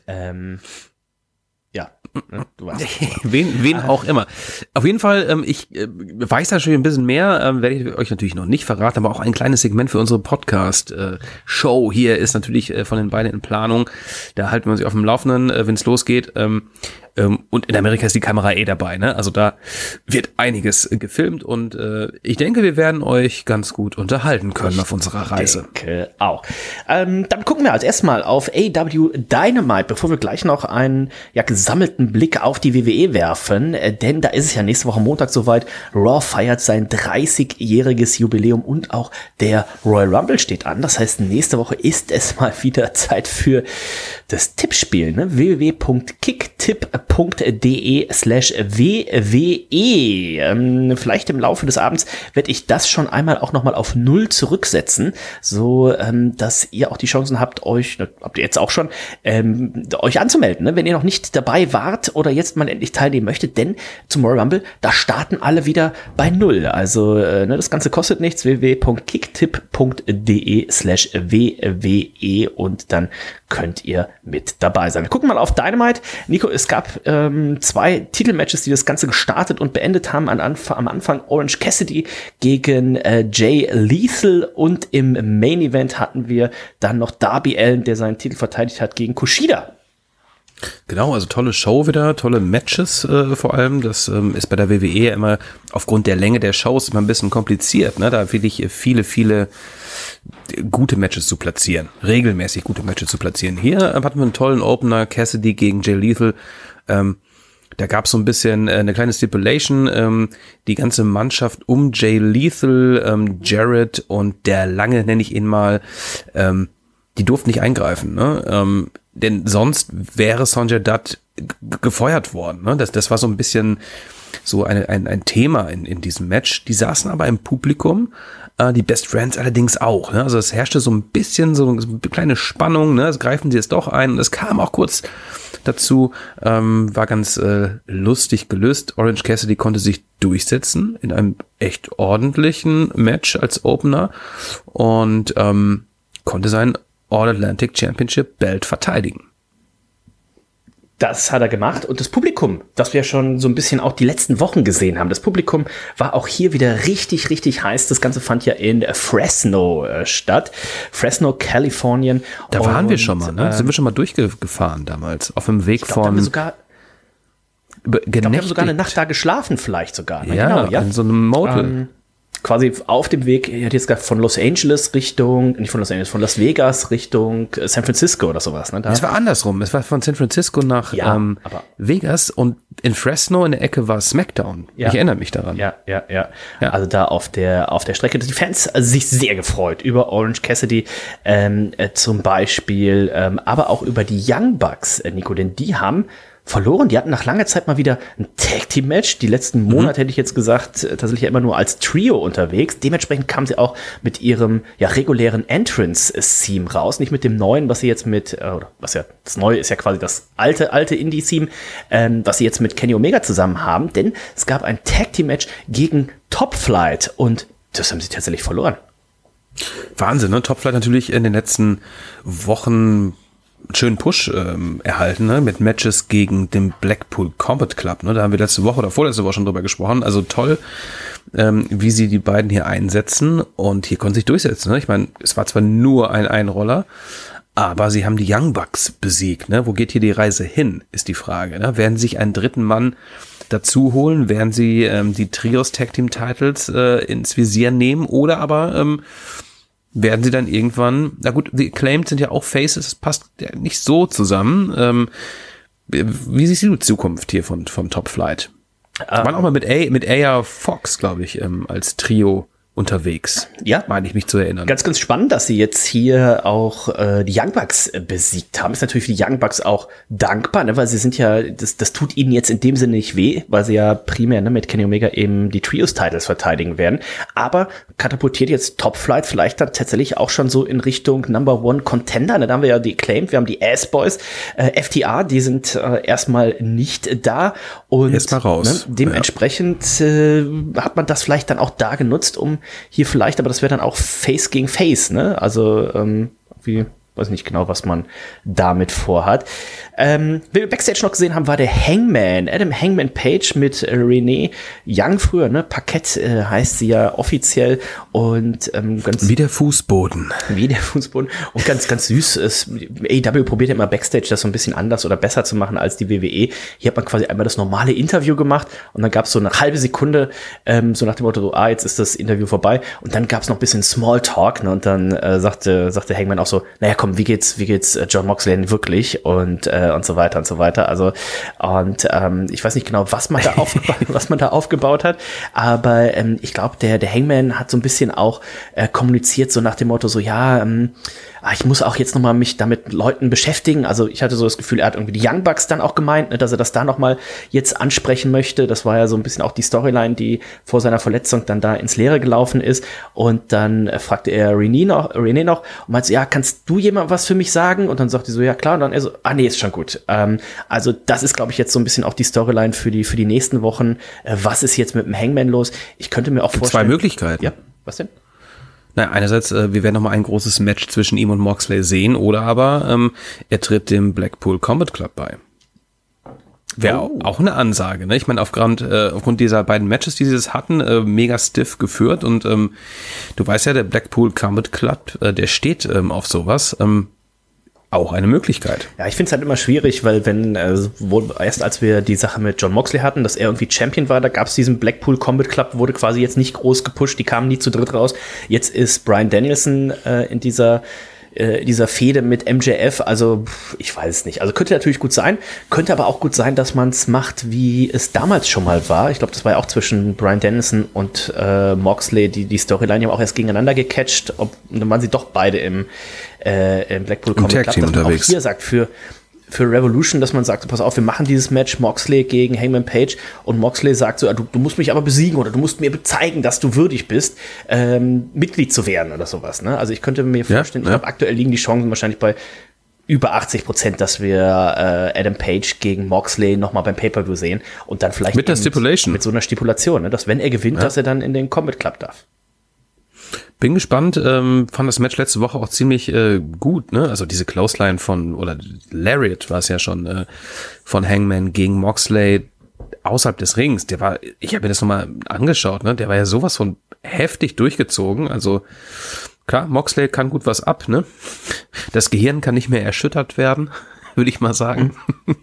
ähm, ja, ne, du weißt. wen, wen auch immer. Auf jeden Fall, ähm, ich äh, weiß da schon ein bisschen mehr, ähm, werde ich euch natürlich noch nicht verraten, aber auch ein kleines Segment für unsere Podcast-Show hier ist natürlich äh, von den beiden in Planung. Da halten wir uns auf dem Laufenden, äh, wenn es losgeht. Ähm, und in Amerika ist die Kamera eh dabei, ne? Also da wird einiges gefilmt und äh, ich denke, wir werden euch ganz gut unterhalten können ich auf unserer Reise. Denke auch. Ähm, dann gucken wir als erstes mal auf AW Dynamite, bevor wir gleich noch einen ja, gesammelten Blick auf die WWE werfen, äh, denn da ist es ja nächste Woche Montag soweit. Raw feiert sein 30-jähriges Jubiläum und auch der Royal Rumble steht an. Das heißt, nächste Woche ist es mal wieder Zeit für das Tippspiel, ne? www.kicktipp.de slash WWE. Ähm, vielleicht im Laufe des Abends werde ich das schon einmal auch nochmal auf Null zurücksetzen, so ähm, dass ihr auch die Chancen habt, euch, ne, habt ihr jetzt auch schon, ähm, euch anzumelden, ne? wenn ihr noch nicht dabei wart oder jetzt mal endlich teilnehmen möchtet, denn zum Royal Rumble, da starten alle wieder bei Null. Also äh, ne, das Ganze kostet nichts, www.kicktipp.de slash WWE und dann könnt ihr mit dabei sein. Wir gucken mal auf Dynamite. Nico, es gab ähm, zwei Titelmatches, die das Ganze gestartet und beendet haben. An Anf am Anfang Orange Cassidy gegen äh, Jay Lethal und im Main Event hatten wir dann noch Darby Allen, der seinen Titel verteidigt hat gegen Kushida. Genau, also tolle Show wieder, tolle Matches äh, vor allem. Das ähm, ist bei der WWE immer aufgrund der Länge der Shows immer ein bisschen kompliziert. Ne? Da will ich viele, viele gute Matches zu platzieren, regelmäßig gute Matches zu platzieren. Hier hatten wir einen tollen Opener, Cassidy gegen Jay Lethal. Ähm, da gab es so ein bisschen äh, eine kleine Stipulation. Ähm, die ganze Mannschaft um Jay Lethal, ähm, Jared und der Lange, nenne ich ihn mal, ähm, die durften nicht eingreifen. Ne? Ähm, denn sonst wäre Sonjay Dutt gefeuert worden. Ne? Das, das war so ein bisschen so eine, ein, ein Thema in, in diesem Match. Die saßen aber im Publikum äh, die Best Friends allerdings auch. Ne? Also es herrschte so ein bisschen so, eine kleine Spannung. Ne? Also greifen sie es doch ein. Und es kam auch kurz dazu. Ähm, war ganz äh, lustig gelöst. Orange Cassidy konnte sich durchsetzen in einem echt ordentlichen Match als Opener und ähm, konnte sein All-Atlantic Championship Belt verteidigen. Das hat er gemacht und das Publikum, das wir schon so ein bisschen auch die letzten Wochen gesehen haben, das Publikum war auch hier wieder richtig, richtig heiß. Das Ganze fand ja in Fresno äh, statt. Fresno, Kalifornien. Da waren und, wir schon mal, ne? Ähm, Sind wir schon mal durchgefahren damals, auf dem Weg glaub, von. Da sogar, ich glaub, wir haben sogar eine Nacht da geschlafen, vielleicht sogar. Ne? Ja, genau, ja, in so einem Motel. Ähm, quasi auf dem Weg, ich hatte jetzt gesagt, von Los Angeles Richtung, nicht von Los Angeles, von Las Vegas Richtung äh, San Francisco oder sowas. Ne? Da. Es war andersrum. Es war von San Francisco nach ja, ähm, Vegas und in Fresno in der Ecke war SmackDown. Ja. Ich erinnere mich daran. Ja, ja, ja, ja. Also da auf der, auf der Strecke. Die Fans also sich sehr gefreut über Orange Cassidy ähm, äh, zum Beispiel, ähm, aber auch über die Young Bucks, äh, Nico, denn die haben verloren. Die hatten nach langer Zeit mal wieder ein Tag Team Match. Die letzten mhm. Monate mhm. hätte ich jetzt gesagt, äh, tatsächlich ja immer nur als Trio unterwegs. Dementsprechend kam sie auch mit ihrem ja regulären Entrance-Theme raus, nicht mit dem neuen, was sie jetzt mit, äh, oder was ja, das neue ist ja quasi das alte, alte Indie-Theme, ähm, was sie jetzt mit Kenny Omega zusammen haben, denn es gab ein Tag Team Match gegen Top Flight und das haben sie tatsächlich verloren. Wahnsinn, ne? Top Flight natürlich in den letzten Wochen schönen Push ähm, erhalten, ne? mit Matches gegen den Blackpool Combat Club. Ne? Da haben wir letzte Woche oder vorletzte Woche schon drüber gesprochen. Also toll, ähm, wie sie die beiden hier einsetzen und hier konnten sich durchsetzen. Ne? Ich meine, es war zwar nur ein Einroller, aber sie haben die Young Bucks besiegt. Ne? Wo geht hier die Reise hin, ist die Frage. Ne? Werden sie sich einen dritten Mann dazu holen? Werden sie ähm, die Trios Tag Team Titles äh, ins Visier nehmen? Oder aber ähm, werden sie dann irgendwann, na gut, die Acclaimed sind ja auch Faces, das passt ja nicht so zusammen. Ähm, wie siehst du die Zukunft hier von, vom Top Flight? Um, waren auch mal mit A, mit Aya Fox, glaube ich, ähm, als Trio unterwegs. Ja. Meine ich mich zu erinnern. Ganz, ganz spannend, dass sie jetzt hier auch äh, die Young Bucks äh, besiegt haben. Ist natürlich für die Young Bucks auch dankbar, ne? weil sie sind ja, das, das tut ihnen jetzt in dem Sinne nicht weh, weil sie ja primär ne, mit Kenny Omega eben die Trios-Titles verteidigen werden. Aber katapultiert jetzt Top Flight vielleicht dann tatsächlich auch schon so in Richtung Number One Contender. Ne? Da haben wir ja die Claimed, wir haben die Ass Boys, äh, FTA, die sind äh, erstmal nicht da. Und Erstmal raus. Ne, dementsprechend äh, hat man das vielleicht dann auch da genutzt, um hier vielleicht, aber das wäre dann auch Face gegen Face, ne? Also, ähm, wie, weiß nicht genau, was man damit vorhat. Ähm, wen wir Backstage noch gesehen haben, war der Hangman, Adam Hangman Page mit äh, Renee Young früher, ne? Parkett äh, heißt sie ja offiziell und ähm, ganz Wie der Fußboden. wie der Fußboden und ganz, ganz süß ist. AEW probiert ja immer Backstage das so ein bisschen anders oder besser zu machen als die WWE. Hier hat man quasi einmal das normale Interview gemacht und dann gab es so eine halbe Sekunde, ähm, so nach dem Motto, so, ah, jetzt ist das Interview vorbei und dann gab es noch ein bisschen Smalltalk ne? und dann äh, sagte, sagte Hangman auch so, naja komm, wie geht's, wie geht's äh, John Moxley wirklich und, äh, und so weiter und so weiter. Also und ähm, ich weiß nicht genau, was man da aufgebaut, was man da aufgebaut hat, aber ähm, ich glaube, der, der Hangman hat so ein bisschen auch äh, kommuniziert, so nach dem Motto, so ja, ähm, ah, ich muss auch jetzt nochmal mich damit Leuten beschäftigen. Also ich hatte so das Gefühl, er hat irgendwie die Young Bucks dann auch gemeint, ne, dass er das da nochmal jetzt ansprechen möchte. Das war ja so ein bisschen auch die Storyline, die vor seiner Verletzung dann da ins Leere gelaufen ist. Und dann äh, fragte er Renee noch, Renee noch und meinte, so, ja, kannst du jemand was für mich sagen? Und dann sagte sie so, ja klar. Und dann er so, ah nee, ist schon gut. Ähm, also das ist, glaube ich, jetzt so ein bisschen auch die Storyline für die, für die nächsten Wochen. Äh, was ist jetzt mit dem Hangman los? Ich könnte mir auch Zwei vorstellen. Möglichkeiten. Ja, was denn? Na, einerseits, äh, wir werden noch mal ein großes Match zwischen ihm und Moxley sehen, oder aber ähm, er tritt dem Blackpool Combat Club bei. Wäre Oh. auch eine Ansage, ne? Ich meine, aufgrund, äh, aufgrund dieser beiden Matches, die sie das hatten, äh, mega stiff geführt und ähm, du weißt ja, der Blackpool Combat Club, äh, der steht ähm, auf sowas. Ähm, auch eine Möglichkeit. Ja, ich finde es halt immer schwierig, weil wenn, äh, wohl erst als wir die Sache mit John Moxley hatten, dass er irgendwie Champion war, da gab es diesen Blackpool Combat Club, wurde quasi jetzt nicht groß gepusht, die kamen nie zu dritt raus. Jetzt ist Brian Danielson äh, in dieser äh, dieser Fehde mit MJF, also ich weiß es nicht. Also könnte natürlich gut sein, könnte aber auch gut sein, dass man es macht, wie es damals schon mal war. Ich glaube, das war ja auch zwischen Brian Dennison und äh, Moxley, die die Storyline ja auch erst gegeneinander gecatcht, ob dann waren sie doch beide im, äh, im Blackpool Combat Tag Club, dass man auch hier sagt, für für Revolution, dass man sagt, pass auf, wir machen dieses Match Moxley gegen Hangman Page und Moxley sagt so, du, du musst mich aber besiegen oder du musst mir zeigen, dass du würdig bist, ähm, Mitglied zu werden oder sowas. Ne? Also ich könnte mir Ja, vorstellen, ich ja. glaube, aktuell liegen die Chancen wahrscheinlich bei über 80 Prozent, dass wir äh, Adam Page gegen Moxley nochmal beim Pay-Per-View sehen und dann vielleicht Mit der Stipulation. Mit so einer Stipulation, ne? dass wenn er gewinnt, dass er dann in den Combat Club darf. Bin gespannt, ähm, fand das Match letzte Woche auch ziemlich äh, gut, ne? Also diese Clothesline von, oder Lariat war es ja schon, äh, von Hangman gegen Moxley außerhalb des Rings. Der war, ich habe mir das nochmal angeschaut, ne? Der war ja sowas von heftig durchgezogen. Also klar, Moxley kann gut was ab, ne? Das Gehirn kann nicht mehr erschüttert werden, würde ich mal sagen.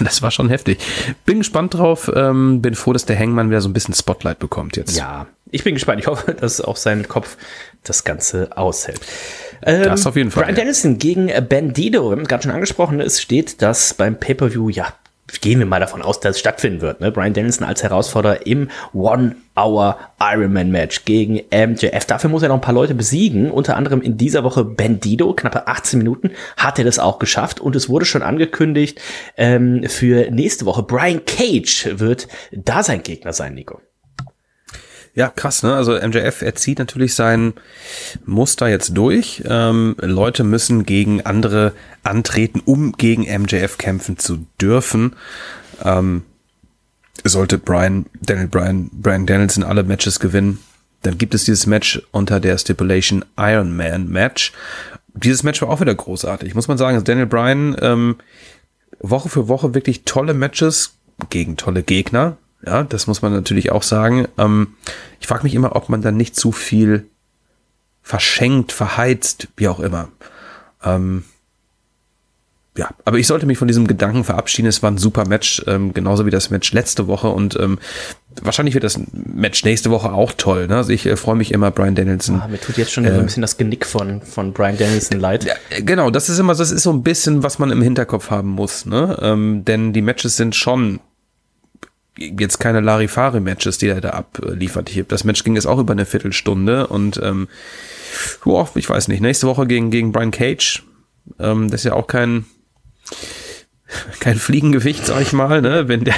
Das war schon heftig. Bin gespannt drauf, ähm, bin froh, dass der Hangman wieder so ein bisschen Spotlight bekommt jetzt. Ja, ich bin gespannt. Ich hoffe, dass auch sein Kopf das Ganze aushält. Ähm, Das auf jeden Fall, Brian ja. Dennison gegen Bandido. Wir haben es gerade schon angesprochen. Es steht, dass beim Pay-Per-View, ja, gehen wir mal davon aus, dass es stattfinden wird. Ne? Brian Dennison als Herausforderer im One-Hour Ironman-Match gegen MJF. Dafür muss er noch ein paar Leute besiegen. Unter anderem in dieser Woche Bandido. Knappe 18 Minuten hat er das auch geschafft. Und es wurde schon angekündigt ähm, für nächste Woche. Brian Cage wird da sein Gegner sein, Nico. Ja, krass, ne? Also MJF, er zieht natürlich sein Muster jetzt durch. Ähm, Leute müssen gegen andere antreten, um gegen MJF kämpfen zu dürfen. Ähm, sollte Brian, Daniel Brian, Brian Danielson alle Matches gewinnen, dann gibt es dieses Match unter der Stipulation Iron Man Match. Dieses Match war auch wieder großartig, muss man sagen. Also Daniel Bryan ähm, Woche für Woche wirklich tolle Matches gegen tolle Gegner. Ja, das muss man natürlich auch sagen. Ähm, ich frage mich immer, ob man dann nicht zu viel verschenkt, verheizt, wie auch immer. Ähm, ja, aber ich sollte mich von diesem Gedanken verabschieden. Es war ein super Match, ähm, genauso wie das Match letzte Woche und ähm, wahrscheinlich wird das Match nächste Woche auch toll. Ne? Also ich äh, freue mich immer, Brian Danielson. Ah, mir tut jetzt schon so ein bisschen das Genick von, von Brian Danielson leid. Äh, genau, das ist immer, das ist so ein bisschen, was man im Hinterkopf haben muss, ne? Ähm, denn die Matches sind schon jetzt keine Larifari-Matches, die er da abliefert. Ich, das Match ging jetzt auch über eine Viertelstunde und ähm, boah, ich weiß nicht, nächste Woche gegen, gegen Brian Cage, ähm, das ist ja auch kein kein Fliegengewicht, sag ich mal, ne? Wenn der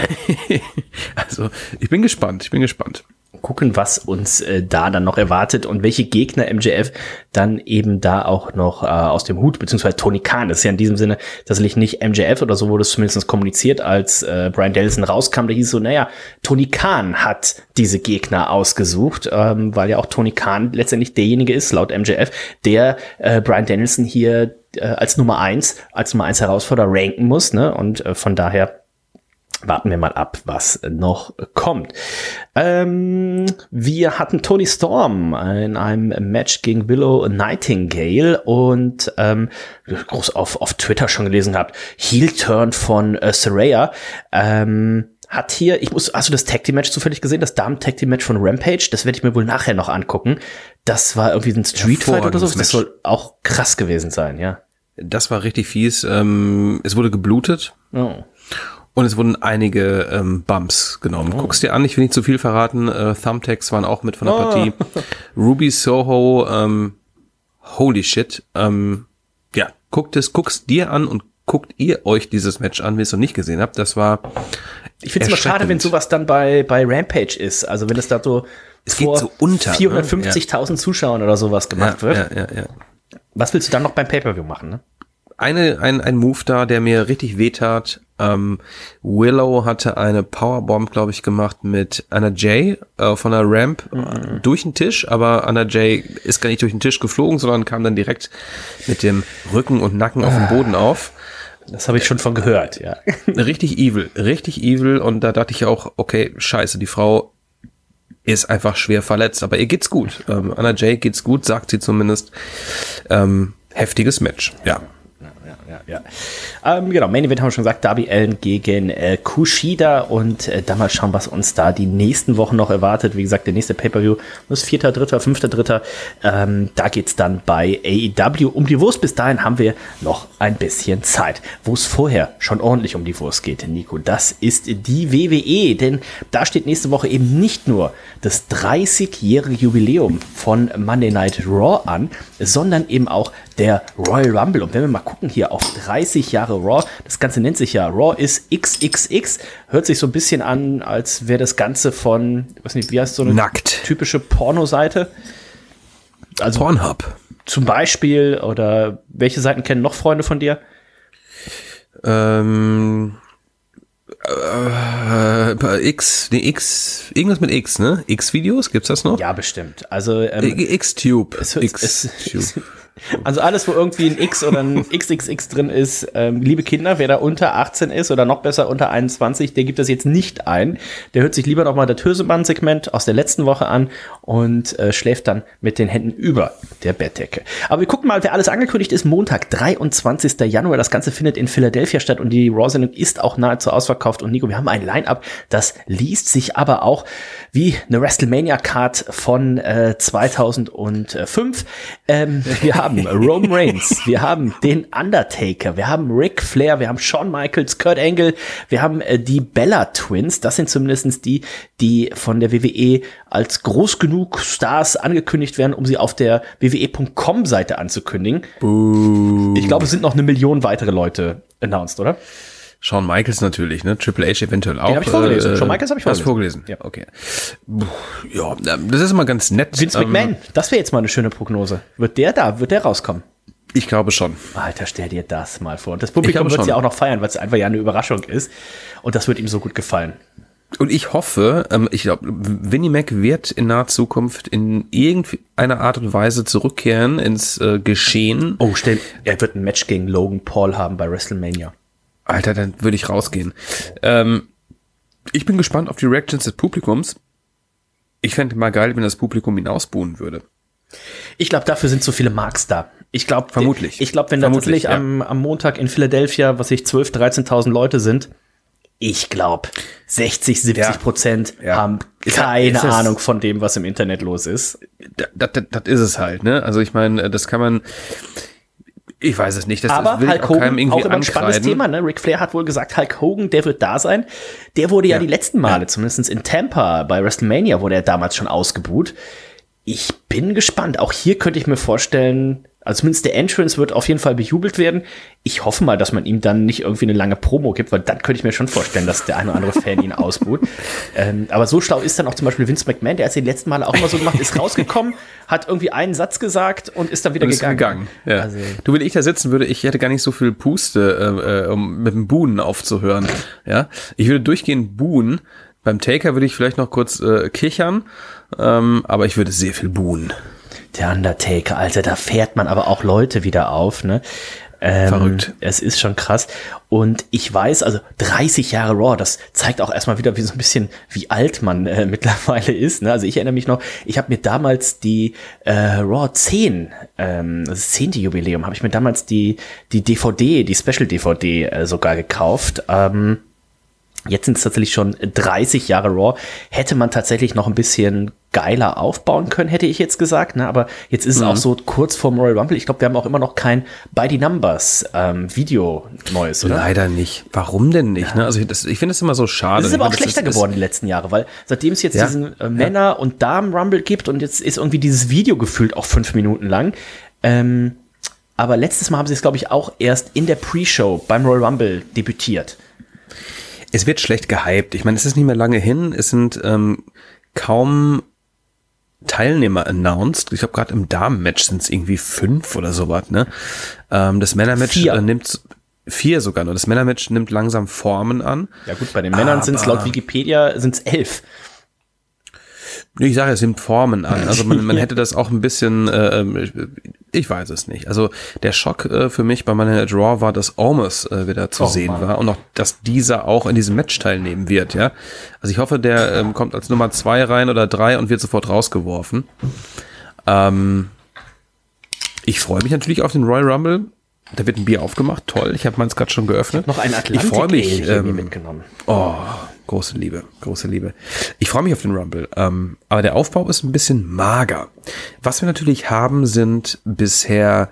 also ich bin gespannt, ich bin gespannt gucken, was uns äh, da dann noch erwartet und welche Gegner MJF dann eben da auch noch äh, aus dem Hut, beziehungsweise Tony Khan. Ist ja in diesem Sinne tatsächlich nicht MJF oder so wurde es zumindest kommuniziert, als äh, Brian Dellison rauskam. Da hieß so, naja, Tony Khan hat diese Gegner ausgesucht, ähm, weil ja auch Tony Khan letztendlich derjenige ist, laut MJF, der äh, Brian Danielson hier äh, als Nummer eins, als Nummer eins Herausforderer ranken muss. Ne? Und äh, von daher warten wir mal ab, was noch kommt. Ähm, wir hatten Tony Storm in einem Match gegen Willow Nightingale und ähm, groß auf, auf Twitter schon gelesen gehabt, Heel-Turn von äh, Saraya. Ähm, hat hier, ich muss, hast du das Tag Team Match zufällig gesehen, das Damen Tag Team Match von Rampage? Das werde ich mir wohl nachher noch angucken. Das war irgendwie ein Street Fight oder so. Das soll auch krass gewesen sein, ja. Das war richtig fies. Ähm, es wurde geblutet. Oh. Und es wurden einige ähm, Bumps genommen. Oh. Guck's dir an, ich will nicht zu viel verraten. Äh, Thumbtacks waren auch mit von der oh. Partie. Ruby Soho, ähm, holy shit. Ähm, ja, guckt es, guck's dir an und guckt ihr euch dieses Match an, wenn ihr es noch nicht gesehen habt. Das war. Ich finde es immer schade, wenn sowas dann bei, bei Rampage ist. Also wenn es da so es geht so unter 450.000 ne? ja. Zuschauern oder sowas gemacht ja, wird. Ja, ja, ja. Was willst du dann noch beim Pay-Per-View machen, ne? Eine, ein, ein Move da, der mir richtig wehtat. Ähm, Willow hatte eine Powerbomb, glaube ich, gemacht mit Anna Jay äh, von der Ramp mhm. durch den Tisch, aber Anna Jay ist gar nicht durch den Tisch geflogen, sondern kam dann direkt mit dem Rücken und Nacken auf dem Boden auf. Das habe ich schon von gehört, ja. Richtig evil, richtig evil. Und da dachte ich auch, okay, scheiße, die Frau ist einfach schwer verletzt, aber ihr geht's gut. Ähm, Anna Jay geht's gut, sagt sie zumindest. Ähm, heftiges Match, ja ja, ja. Ähm, genau, Main Event haben wir schon gesagt, Darby Allen gegen äh, Kushida und äh, dann mal schauen, was uns da die nächsten Wochen noch erwartet. Wie gesagt, der nächste Pay-Per-View ist vierter, dritter, fünfter, dritter. Ähm, da geht's dann bei AEW um die Wurst. Bis dahin haben wir noch ein bisschen Zeit. Wo es vorher schon ordentlich um die Wurst geht, Nico, das ist die WWE, denn da steht nächste Woche eben nicht nur das 30-jährige Jubiläum von Monday Night Raw an, sondern eben auch der Royal Rumble. Und wenn wir mal gucken hier auf 30 Jahre Raw, das Ganze nennt sich ja Raw ist XXX, hört sich so ein bisschen an, als wäre das Ganze von, weiß nicht, wie heißt so eine Nackt. typische Pornoseite? Also Pornhub. Zum Beispiel, oder welche Seiten kennen noch Freunde von dir? Ähm, äh, X, nee, X, irgendwas mit X, ne? X-Videos, gibt's das noch? Ja, bestimmt. Also ähm, X-Tube. X-Tube. Also alles, wo irgendwie ein X oder ein XXX drin ist, ähm, liebe Kinder, wer da unter 18 ist oder noch besser unter 21, der gibt das jetzt nicht ein. Der hört sich lieber noch mal das Hösemann-Segment aus der letzten Woche an und äh, schläft dann mit den Händen über der Bettdecke. Aber wir gucken mal, wer alles angekündigt ist. Montag, 23. Januar. Das Ganze findet in Philadelphia statt und die Raw-Sendung ist auch nahezu ausverkauft. Und Nico, wir haben ein Line-Up, das liest sich aber auch wie eine WrestleMania-Card von äh, 2005. Ähm, wir haben Rome Reigns, wir haben den Undertaker, wir haben Ric Flair, wir haben Shawn Michaels, Kurt Angle, wir haben äh, die Bella Twins. Das sind zumindestens die, die von der WWE als groß genug Stars angekündigt werden, um sie auf der WWE.com-Seite anzukündigen. Buh. Ich glaube, es sind noch eine Million weitere Leute announced, oder? Shawn Michaels natürlich, ne? Triple H eventuell auch. Den hab ich vorgelesen. Äh, Shawn Michaels habe ich vorgelesen. vorgelesen. Ja, okay. Ja, das ist immer ganz nett. Vince McMahon, ähm, das wäre jetzt mal eine schöne Prognose. Wird der da, wird der rauskommen? Ich glaube schon. Alter, stell dir das mal vor. Und das Publikum wird es ja auch noch feiern, weil es einfach ja eine Überraschung ist. Und das wird ihm so gut gefallen. Und ich hoffe, ähm, ich glaube, Winnie Mac wird in naher Zukunft in irgendeiner Art und Weise zurückkehren ins äh, Geschehen. Oh, stell, er wird ein Match gegen Logan Paul haben bei WrestleMania. Alter, dann würde ich rausgehen. Ähm, ich bin gespannt auf die Reactions des Publikums. Ich fände mal geil, wenn das Publikum ihn ausbuhen würde. Ich glaube, dafür sind so viele Marks da. Ich glaube, vermutlich. Ich glaube, wenn da tatsächlich ja. am, am Montag in Philadelphia, was ich 12, 13.000 Leute sind, ich glaube, 60, 70 Prozent ja. haben keine ja, Ahnung von dem, was im Internet los ist. Das, das, das ist es halt, ne? Also ich meine, das kann man, Ich weiß es nicht. Das Aber will Hulk auch Hogan, irgendwie auch immer ein spannendes. Thema. Ne? Ric Flair hat wohl gesagt, Hulk Hogan, der wird da sein. Der wurde ja, Ja. die letzten Male, zumindest in Tampa bei WrestleMania, wurde er damals schon ausgebuht. Ich bin gespannt. Auch hier könnte ich mir vorstellen, also zumindest der Entrance wird auf jeden Fall bejubelt werden. Ich hoffe mal, dass man ihm dann nicht irgendwie eine lange Promo gibt, weil dann könnte ich mir schon vorstellen, dass der eine oder andere Fan ihn ausbuht. ähm, aber so schlau ist dann auch zum Beispiel Vince McMahon, der hat es die letzten Male auch immer so gemacht, ist rausgekommen, hat irgendwie einen Satz gesagt und ist dann wieder Und ist gegangen. gegangen. Ja. Also- du, wenn ich da sitzen würde, ich hätte gar nicht so viel Puste, äh, äh, um mit dem Buhnen aufzuhören. Ja, ich würde durchgehend buhen. Beim Taker würde ich vielleicht noch kurz äh, kichern, ähm, aber ich würde sehr viel buhen. Der Undertaker, Alter, da fährt man aber auch Leute wieder auf, ne? Ähm, Verrückt. Es ist schon krass. Und ich weiß, also 30 Jahre Raw, das zeigt auch erstmal wieder, wie so ein bisschen, wie alt man äh, mittlerweile ist. Ne? Also ich erinnere mich noch, ich habe mir damals die äh, Raw 10, ähm, das 10. Jubiläum, habe ich mir damals die, die DVD, die Special DVD äh, sogar gekauft. Ähm, Jetzt sind es tatsächlich schon 30 Jahre Raw. Hätte man tatsächlich noch ein bisschen geiler aufbauen können, hätte ich jetzt gesagt. Ne? Aber jetzt ist es auch so kurz vorm Royal Rumble. Ich glaube, wir haben auch immer noch kein By the Numbers ähm, Video Neues, oder? Leider nicht. Warum denn nicht? Ne? Also ich, das, ich finde es immer so schade. Es ist aber Ich auch das schlechter ist- geworden die letzten Jahre, weil seitdem es jetzt Ja. diesen äh, Männer- und Damen-Rumble gibt und jetzt ist irgendwie dieses Video gefühlt auch fünf Minuten lang. Ähm, aber letztes Mal haben sie es, glaube ich, auch erst in der Pre-Show beim Royal Rumble debütiert. Es wird schlecht gehypt. Ich meine, es ist nicht mehr lange hin. Es sind ähm, kaum Teilnehmer announced. Ich glaube, gerade im Damenmatch sind es irgendwie fünf oder sowas. Ne? Ähm, das Männermatch äh, nimmt vier sogar nur. Das Männermatch nimmt langsam Formen an. Ja gut, bei den Männern sind es laut Wikipedia sind's elf. Ich sage, es nimmt Formen an. Also man, man hätte das auch ein bisschen, äh, ähm, ich weiß es nicht. Also der Schock äh, für mich bei Monday Night Raw war, dass Almas äh, wieder zu Oh, sehen Mann. war und auch, dass dieser auch in diesem Match teilnehmen wird. Ja, also ich hoffe, der ähm, kommt als Nummer zwei rein oder drei und wird sofort rausgeworfen. Ähm, ich freue mich natürlich auf den Royal Rumble. Da wird ein Bier aufgemacht, toll. Ich habe meins gerade schon geöffnet. Noch ein Ich Atlantik freue mich. Ähm, mitgenommen. Oh, große Liebe, große Liebe. Ich freue mich auf den Rumble. Ähm, aber der Aufbau ist ein bisschen mager. Was wir natürlich haben, sind bisher,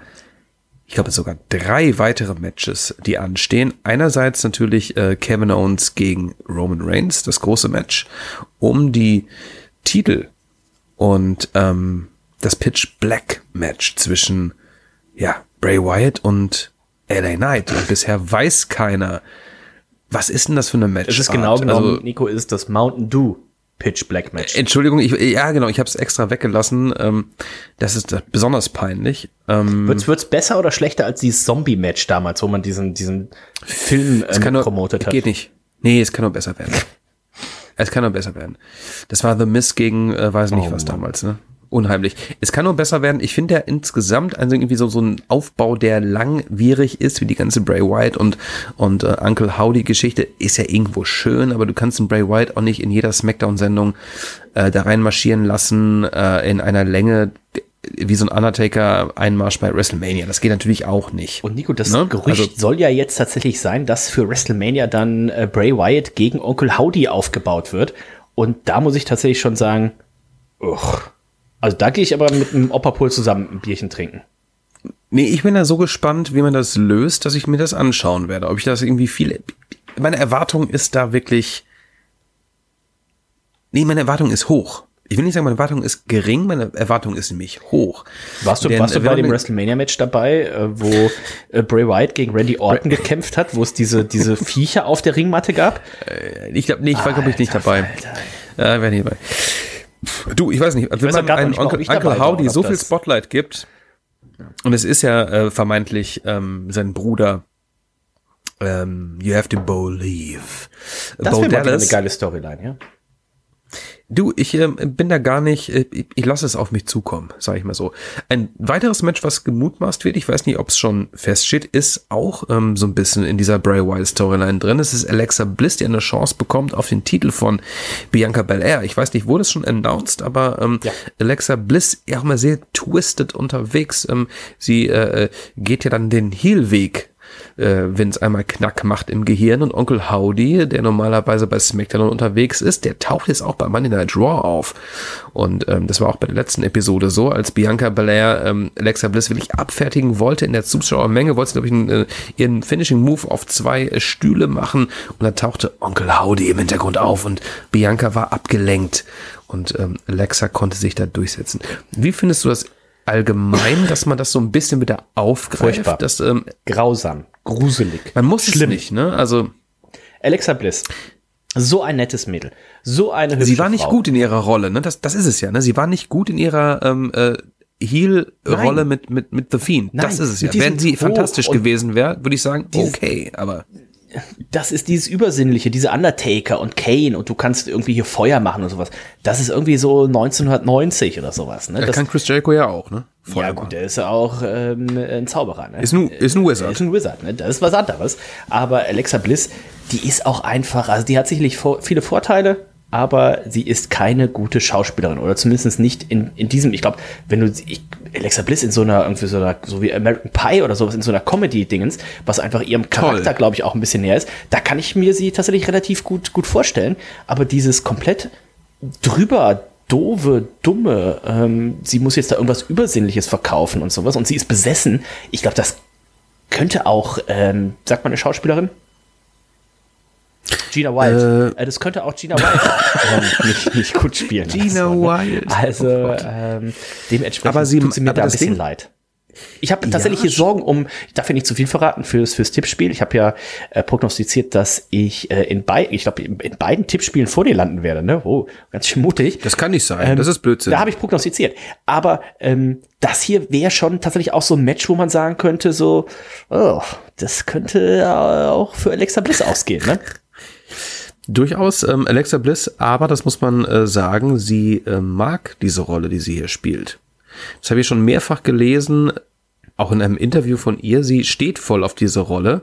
ich glaube sogar drei weitere Matches, die anstehen. Einerseits natürlich äh, Kevin Owens gegen Roman Reigns, das große Match um die Titel und ähm, das Pitch Black Match zwischen ja, Bray Wyatt und LA Knight. Und bisher weiß keiner, was ist denn das für eine Match? Es ist genau genommen, Also, Nico, ist das Mountain Dew Pitch Black Match. Entschuldigung, ich, ja genau, ich habe es extra weggelassen. Ähm, das ist besonders peinlich. Ähm, Wird's, wird's besser oder schlechter als dieses Zombie-Match damals, wo man diesen, diesen Film ähm, nur, promotet hat? Geht nicht. Nee, es kann nur besser werden. Es kann nur besser werden. Das war The Miss gegen, äh, weiß nicht Oh, was Mann. damals, ne? Unheimlich. Es kann nur besser werden. Ich finde ja insgesamt also irgendwie so, so ein Aufbau, der langwierig ist, wie die ganze Bray Wyatt und, und äh, Uncle Howdy Geschichte, ist ja irgendwo schön, aber du kannst einen Bray Wyatt auch nicht in jeder Smackdown-Sendung äh, da reinmarschieren lassen, äh, in einer Länge, wie so ein Undertaker Einmarsch bei WrestleMania. Das geht natürlich auch nicht. Und Nico, das Ne? Gerücht Also- soll ja jetzt tatsächlich sein, dass für WrestleMania dann äh, Bray Wyatt gegen Onkel Howdy aufgebaut wird. Und da muss ich tatsächlich schon sagen, uch. Also da gehe ich aber mit einem Opperpol zusammen ein Bierchen trinken. Nee, ich bin da so gespannt, wie man das löst, dass ich mir das anschauen werde. Ob ich das irgendwie viel. Meine Erwartung ist da wirklich. Nee, meine Erwartung ist hoch. Ich will nicht sagen, meine Erwartung ist gering, meine Erwartung ist nämlich hoch. Warst du, Denn, warst du äh, bei dem man- WrestleMania-Match dabei, äh, wo äh, Bray Wyatt gegen Randy Orton gekämpft hat, wo es diese, diese Viecher auf der Ringmatte gab? Ich glaube, nee, ich war, glaube ich, nicht dabei. Äh, war nicht dabei. Du, ich weiß nicht, wenn weiß man einem Onkel, war Howdy so viel Spotlight gibt, und es ist ja äh, vermeintlich ähm, sein Bruder, ähm, You have to believe. Das Bo wäre eine geile Storyline, ja. Du, ich ähm, bin da gar nicht, äh, ich, ich lasse es auf mich zukommen, sage ich mal so. Ein weiteres Match, was gemutmaßt wird, ich weiß nicht, ob es schon feststeht, ist auch ähm, so ein bisschen in dieser Bray Wyatt Storyline drin. Es ist Alexa Bliss, die eine Chance bekommt auf den Titel von Bianca Belair. Ich weiß nicht, wurde es schon announced, aber ähm, Ja. Alexa Bliss ja auch mal sehr twisted unterwegs. Ähm, sie äh, äh, geht ja dann den Heel-Weg äh, Vince einmal Knack macht im Gehirn und Onkel Howdy, der normalerweise bei SmackDown unterwegs ist, der taucht jetzt auch bei Monday Night Raw auf. Und ähm, das war auch bei der letzten Episode so, als Bianca Belair ähm, Alexa Bliss wirklich abfertigen wollte in der Zuschauermenge, wollte sie, glaube ich, einen, äh, ihren Finishing Move auf zwei äh, Stühle machen und dann tauchte Onkel Howdy im Hintergrund auf und Bianca war abgelenkt und ähm, Alexa konnte sich da durchsetzen. Wie findest du das allgemein, dass man das so ein bisschen wieder aufgreift? Furchtbar. Dass, ähm, Grausam, gruselig. man muss Schlimm. es nicht, ne? Also Alexa Bliss. So ein nettes Mädel. So eine hübsche sie war nicht Frau. gut in ihrer Rolle, ne? Das, das ist es ja, ne? Sie war nicht gut in ihrer ähm, äh, Heel-Rolle mit, mit, mit The Fiend. Nein, das ist es ja. Wenn sie fantastisch gewesen wäre, würde ich sagen, dieses- okay, aber Das ist dieses Übersinnliche, diese Undertaker und Kane und du kannst irgendwie hier Feuer machen und sowas. Das ist irgendwie so 1990 oder sowas. Ne? das kann Chris Jericho ja auch, ne? ja Feuer gut, machen. der ist ja auch ähm, ein Zauberer. Ne? Ist ein, ist ein Wizard. Ist ein Wizard, ne? Das ist was anderes. Aber Alexa Bliss, die ist auch einfach, also die hat sicherlich viele Vorteile, aber sie ist keine gute Schauspielerin oder zumindest nicht in, in diesem, ich glaube, wenn du ich, Alexa Bliss in so einer, irgendwie so einer, so wie American Pie oder sowas, in so einer Comedy-Dingens, was einfach ihrem Charakter, glaube ich, auch ein bisschen näher ist, da kann ich mir sie tatsächlich relativ gut, gut vorstellen. Aber dieses komplett drüber doofe, dumme, ähm, sie muss jetzt da irgendwas Übersinnliches verkaufen und sowas und sie ist besessen. Ich glaube, das könnte auch, ähm, sagt man eine Schauspielerin? Gina Wild. Äh, das könnte auch Gina Wild ähm, nicht, nicht gut spielen. Gina ne? Wild. Also Oh ähm, dementsprechend Aber sie- tut sie mir aber da ein bisschen Ding- leid. Ich habe tatsächlich hier sch- Sorgen um, ich darf ja nicht zu viel verraten fürs, fürs Tippspiel. Ich habe ja äh, prognostiziert, dass ich äh, in, bei, ich glaube, in, in beiden Tippspielen vor dir landen werde. Ne? Oh, ganz schön mutig. Das kann nicht sein. das ist Blödsinn. Ähm, Da habe ich prognostiziert. Aber ähm, das hier wäre schon tatsächlich auch so ein Match, wo man sagen könnte, so, oh, das könnte äh, auch für Alexa Bliss ausgehen. Ne? Durchaus ähm, Alexa Bliss, aber das muss man äh, sagen, sie äh, mag diese Rolle, die sie hier spielt. Das habe ich schon mehrfach gelesen, auch in einem Interview von ihr. Sie steht voll auf diese Rolle.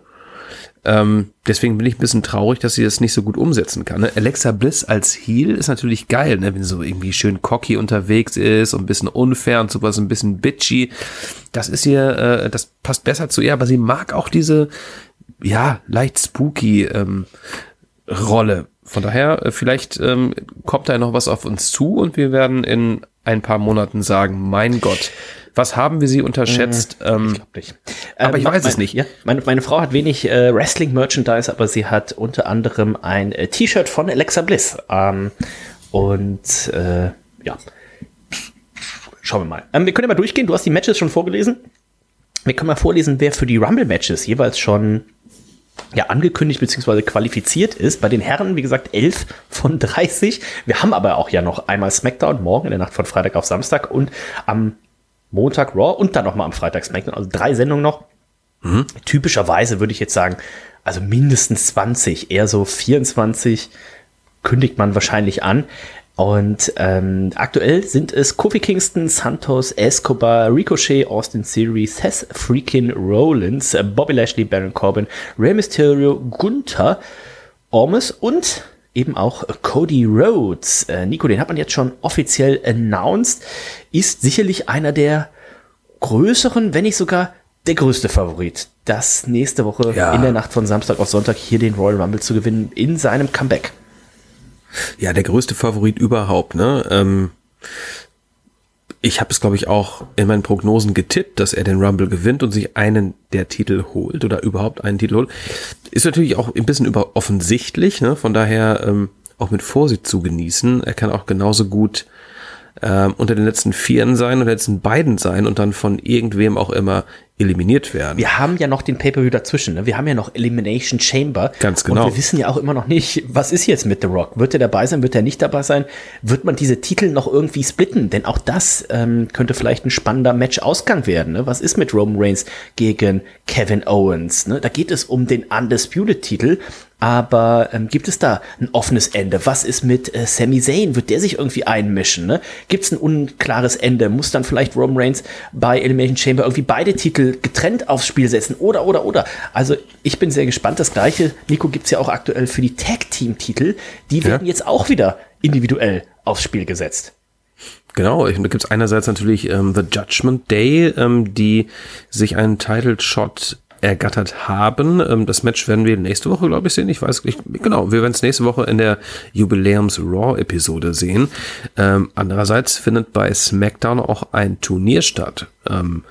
Ähm, deswegen bin ich ein bisschen traurig, dass sie das nicht so gut umsetzen kann. Ne? Alexa Bliss als Heel ist natürlich geil, ne? wenn sie so irgendwie schön cocky unterwegs ist und ein bisschen unfair und sowas, ein bisschen bitchy. Das ist ihr, äh, das passt besser zu ihr, aber sie mag auch diese, ja, leicht spooky ähm, Rolle. Von daher, äh, vielleicht ähm, kommt da noch was auf uns zu und wir werden in ein paar Monaten sagen, mein Gott, was haben wir sie unterschätzt? ähm, Glaub nicht. Aber ich ma- weiß es mein- nicht. Ja, meine, meine Frau hat wenig äh, Wrestling-Merchandise, aber sie hat unter anderem ein äh, T-Shirt von Alexa Bliss. Ähm, und äh, ja, schauen wir mal. Ähm, wir können ja mal durchgehen. Du hast die Matches schon vorgelesen. Wir können mal vorlesen, wer für die Rumble-Matches jeweils schon ja, angekündigt bzw. qualifiziert ist. Bei den Herren, wie gesagt, 11 von 30. Wir haben aber auch ja noch einmal SmackDown morgen in der Nacht von Freitag auf Samstag und am Montag Raw und dann nochmal am Freitag SmackDown. Also drei Sendungen noch. Typischerweise würde ich jetzt sagen, also mindestens 20, eher so 24 kündigt man wahrscheinlich an. Und ähm, aktuell sind es Kofi Kingston, Santos, Escobar, Ricochet, Austin Theory, Seth freaking Rollins, äh, Bobby Lashley, Baron Corbin, Rey Mysterio, Gunther, Ormus und eben auch Cody Rhodes. Äh, Nico, den hat man jetzt schon offiziell announced, ist sicherlich einer der größeren, wenn nicht sogar der größte Favorit, das nächste Woche Ja. in der Nacht von Samstag auf Sonntag hier den Royal Rumble zu gewinnen in seinem Comeback. Ja, der größte Favorit überhaupt, ne? Ähm, ich habe es, glaube ich, auch in meinen Prognosen getippt, dass er den Rumble gewinnt und sich einen der Titel holt oder überhaupt einen Titel holt. Ist natürlich auch ein bisschen über offensichtlich, ne? Von daher ähm, auch mit Vorsicht zu genießen. Er kann auch genauso gut ähm, unter den letzten Vieren sein oder letzten beiden sein und dann von irgendwem auch immer eliminiert werden. Wir haben ja noch den Pay-Per-View dazwischen. Ne? Wir haben ja noch Elimination Chamber. Ganz genau. Und wir wissen ja auch immer noch nicht, was ist jetzt mit The Rock? Wird er dabei sein? Wird er nicht dabei sein? Wird man diese Titel noch irgendwie splitten? Denn auch das ähm, könnte vielleicht ein spannender Match-Ausgang werden. Ne? Was ist mit Roman Reigns gegen Kevin Owens? Ne? Da geht es um den Undisputed-Titel. Aber ähm, gibt es da ein offenes Ende? Was ist mit äh, Sami Zayn? Wird der sich irgendwie einmischen? Ne? Gibt es ein unklares Ende? Muss dann vielleicht Roman Reigns bei Elimination Chamber irgendwie beide Titel getrennt aufs Spiel setzen? Oder, oder, oder? Also ich bin sehr gespannt. Das gleiche, Nico, gibt's ja auch aktuell für die Tag-Team-Titel. Die werden jetzt auch wieder individuell aufs Spiel gesetzt. Genau, und da gibt's einerseits natürlich ähm, The Judgment Day, ähm, die sich einen Title-Shot ergattert haben. Ähm, das Match werden wir nächste Woche, glaube ich, sehen. Ich weiß nicht, genau, wir werden es nächste Woche in der Jubiläums-Raw-Episode sehen. Ähm, andererseits findet bei SmackDown auch ein Turnier statt, ähm,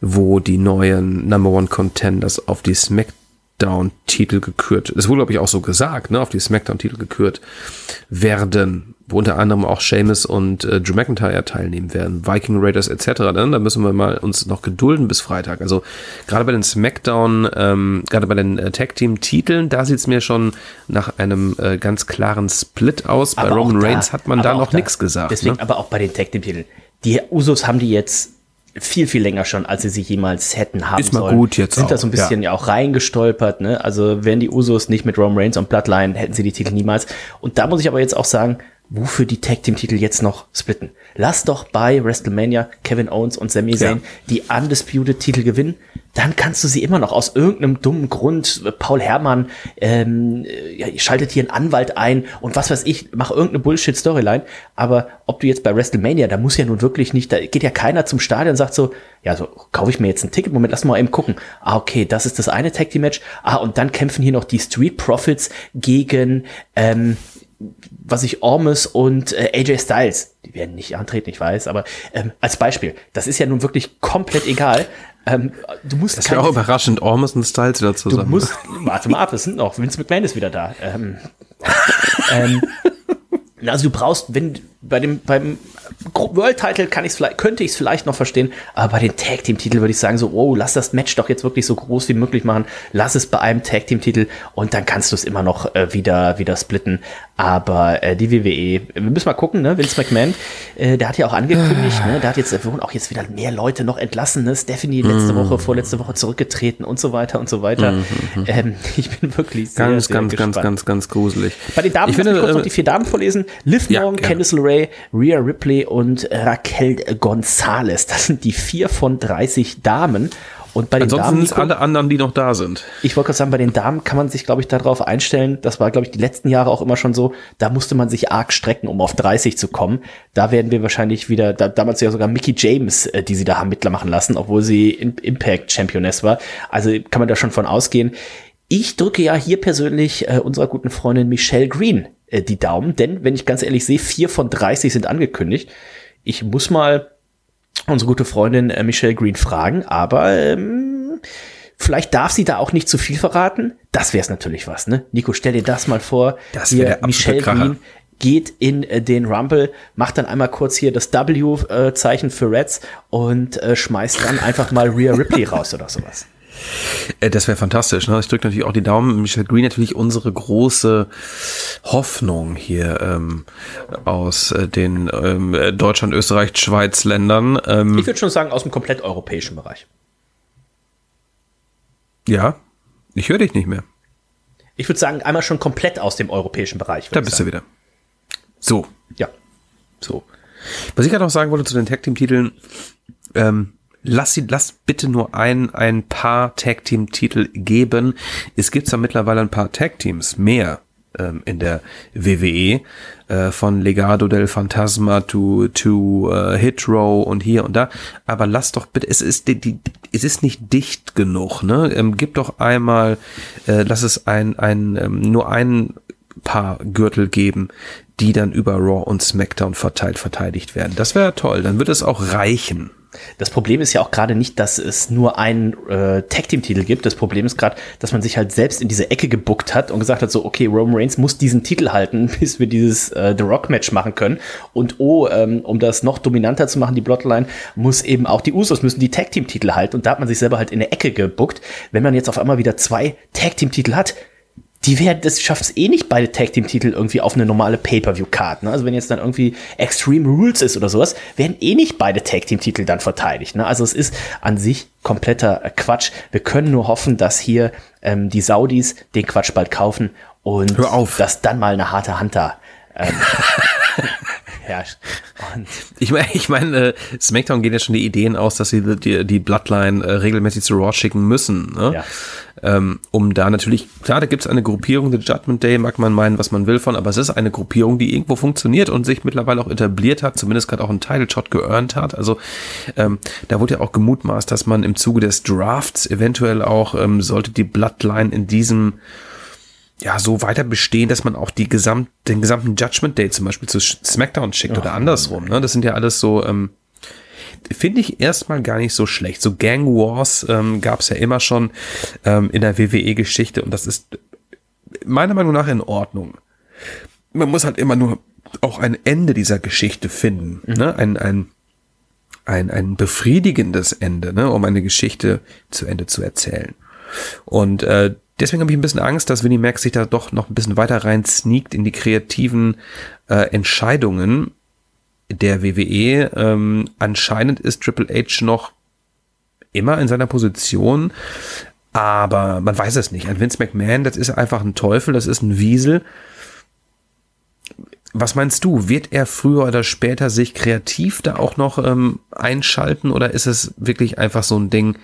wo die neuen Number One Contenders auf die SmackDown SmackDown-Titel gekürt, es wurde glaube ich auch so gesagt, ne, auf die SmackDown-Titel gekürt werden, wo unter anderem auch Sheamus und äh, Drew McIntyre teilnehmen werden, Viking Raiders etc. Dann, da müssen wir mal uns noch gedulden bis Freitag. Also gerade bei den SmackDown, ähm, gerade bei den äh, Tag Team Titeln, da sieht's mir schon nach einem äh, ganz klaren Split aus. Aber bei Roman auch da- Reigns hat man da auch noch nichts gesagt. Deswegen, ne? aber auch bei den Tag Team Titeln. Die Usos haben die jetzt viel, viel länger schon, als sie sich jemals hätten haben Ist mal sollen. gut jetzt Sind da so ein auch, ja. bisschen ja. auch reingestolpert, ne? Also wären die Usos nicht mit Roman Reigns und Bloodline, hätten sie die Titel niemals. Und da muss ich aber jetzt auch sagen, wofür die Tag Team Titel jetzt noch splitten? Lass doch bei WrestleMania Kevin Owens und Sami Zayn die Undisputed Titel gewinnen. Dann kannst du sie immer noch aus irgendeinem dummen Grund, äh, Paul Herrmann ähm, äh, ja, schaltet hier einen Anwalt ein und was weiß ich, mach irgendeine Bullshit-Storyline. Aber ob du jetzt bei WrestleMania, da muss ja nun wirklich nicht, da geht ja keiner zum Stadion und sagt so, ja, so kaufe ich mir jetzt ein Ticket, Moment, lass mal eben gucken. Ah, okay, das ist das eine Tag Team Match. Ah, und dann kämpfen hier noch die Street Profits gegen ähm, was ich Ormus und äh, AJ Styles, die werden nicht antreten, ich weiß, aber ähm, als Beispiel, das ist ja nun wirklich komplett egal. Ähm, du musst Das wäre auch überraschend, Ormus und Styles wieder Du zusammen. musst, warte mal ab, es sind noch, Vince McMahon ist wieder da. Ähm, ähm, also du brauchst, wenn bei dem beim World Title kann ich vielleicht, könnte ich es vielleicht noch verstehen, aber bei den Tag Team Titel würde ich sagen so, oh, lass das Match doch jetzt wirklich so groß wie möglich machen, lass es bei einem Tag Team Titel und dann kannst du es immer noch äh, wieder wieder splitten. Aber äh, die WWE, wir müssen mal gucken, ne? Vince McMahon, äh, der hat ja auch angekündigt, ne? Der hat jetzt, auch jetzt wieder mehr Leute noch entlassen, ne? Stephanie letzte Woche, vorletzte Woche zurückgetreten und so weiter und so weiter. Ähm, ich bin wirklich sehr, ganz, sehr ganz, gespannt. ganz, ganz, ganz gruselig. Bei den Damen, ich finde, kurz noch äh, die vier Damen vorlesen. Liv Ja, Morgan, gerne. Candice LeRae, Rhea Ripley und Raquel Gonzalez. Das sind die vier von 30 Damen. Und bei den ansonsten Damen, sind alle anderen, die noch da sind. ich wollte gerade sagen, bei den Damen kann man sich, glaube ich, darauf einstellen. Das war, glaube ich, die letzten Jahre auch immer schon so. Da musste man sich arg strecken, um auf 30 zu kommen. Da werden wir wahrscheinlich wieder, da, damals ja sogar Mickey James, äh, die sie da haben mitmachen lassen, obwohl sie Impact Championess war. Also kann man da schon von ausgehen. Ich drücke ja hier persönlich äh, unserer guten Freundin Michelle Green äh, die Daumen, denn wenn ich ganz ehrlich sehe, vier von 30 sind angekündigt. Ich muss mal unsere gute Freundin äh, Michelle Green fragen, aber ähm, vielleicht darf sie da auch nicht zu viel verraten. Das wäre es natürlich was, ne? Nico, stell dir das mal vor. Das Hier Michelle Kracher. Green geht in äh, den Rumble, macht dann einmal kurz hier das W-Zeichen für Reds und äh, schmeißt dann einfach mal Rhea Ripley raus oder sowas. Äh, Das wäre fantastisch. Ne? Ich drücke natürlich auch die Daumen. Michelle Green natürlich unsere große Hoffnung hier ähm, aus äh, den ähm, äh, Deutschland, Österreich, Schweiz Ländern. Ähm, Ich würde schon sagen, aus dem komplett europäischen Bereich. ja, ich höre dich nicht mehr. Ich würde sagen, einmal schon komplett aus dem europäischen Bereich. Da bist du wieder. So, Ja. So. was ich gerade noch sagen wollte zu den Tag Team Titeln, ähm, lass sie, lass bitte nur ein, ein paar Tag Team Titel geben. Es gibt zwar mittlerweile ein paar Tag Teams, mehr ähm, in der WWE, äh, von Legado del Fantasma to, to äh, Hit Row und hier und da, aber lass doch bitte, es ist, die, die, es ist nicht dicht genug, ne? Ähm, gib doch einmal, äh, lass es ein, ein, ähm, nur ein paar Gürtel geben, die dann über Raw und SmackDown verteilt verteidigt werden. Das wäre toll, dann wird es auch reichen. Das Problem ist ja auch gerade nicht, dass es nur einen äh, Tag-Team-Titel gibt. Das Problem ist gerade, dass man sich halt selbst in diese Ecke gebuckt hat und gesagt hat, so, okay, Roman Reigns muss diesen Titel halten, bis wir dieses äh, The Rock-Match machen können. Und oh, ähm, um das noch dominanter zu machen, die Bloodline, muss eben auch die Usos müssen die Tag-Team-Titel halten. Und da hat man sich selber halt in eine Ecke gebuckt. Wenn man jetzt auf einmal wieder zwei Tag-Team-Titel hat, die werden, das schafft es eh nicht, beide Tag Team Titel irgendwie auf eine normale Pay-Per-View-Card. Ne? Also wenn jetzt dann irgendwie Extreme Rules ist oder sowas, werden eh nicht beide Tag Team Titel dann verteidigt. Ne? Also es ist an sich kompletter äh, Quatsch. Wir können nur hoffen, dass hier ähm, die Saudis den Quatsch bald kaufen und Hör auf. dass dann mal eine harte Hand da. Ähm, herrscht. Und Ich meine, ich mein, äh, SmackDown gehen ja schon die Ideen aus, dass sie die, die Bloodline äh, regelmäßig zu Raw schicken müssen. Ne? Ja. Ähm, um da natürlich, klar, da gibt es eine Gruppierung, The Judgment Day, mag man meinen, was man will von, aber es ist eine Gruppierung, die irgendwo funktioniert und sich mittlerweile auch etabliert hat, zumindest gerade auch einen Title-Shot geearnt hat. Also ähm, da wurde ja auch gemutmaßt, dass man im Zuge des Drafts eventuell auch, ähm, sollte die Bloodline in diesem ja, so weiter bestehen, dass man auch die gesamt, den gesamten Judgment Day zum Beispiel zu SmackDown schickt oder andersrum. Ne? Das sind ja alles so, ähm, finde ich erstmal gar nicht so schlecht. So Gang Wars ähm, gab es ja immer schon ähm, in der WWE-Geschichte und das ist meiner Meinung nach in Ordnung. Man muss halt immer nur auch ein Ende dieser Geschichte finden. Ne? Ein, ein, ein, ein befriedigendes Ende, ne? um eine Geschichte zu Ende zu erzählen. Und äh, deswegen habe ich ein bisschen Angst, dass Winnie Max sich da doch noch ein bisschen weiter rein sneakt in die kreativen äh, Entscheidungen der WWE. Ähm, anscheinend ist Triple H noch immer in seiner Position, aber man weiß es nicht. Ein Vince McMahon, das ist einfach ein Teufel, das ist ein Wiesel. Was meinst du? Wird er früher oder später sich kreativ da auch noch ähm, einschalten oder ist es wirklich einfach so ein Ding,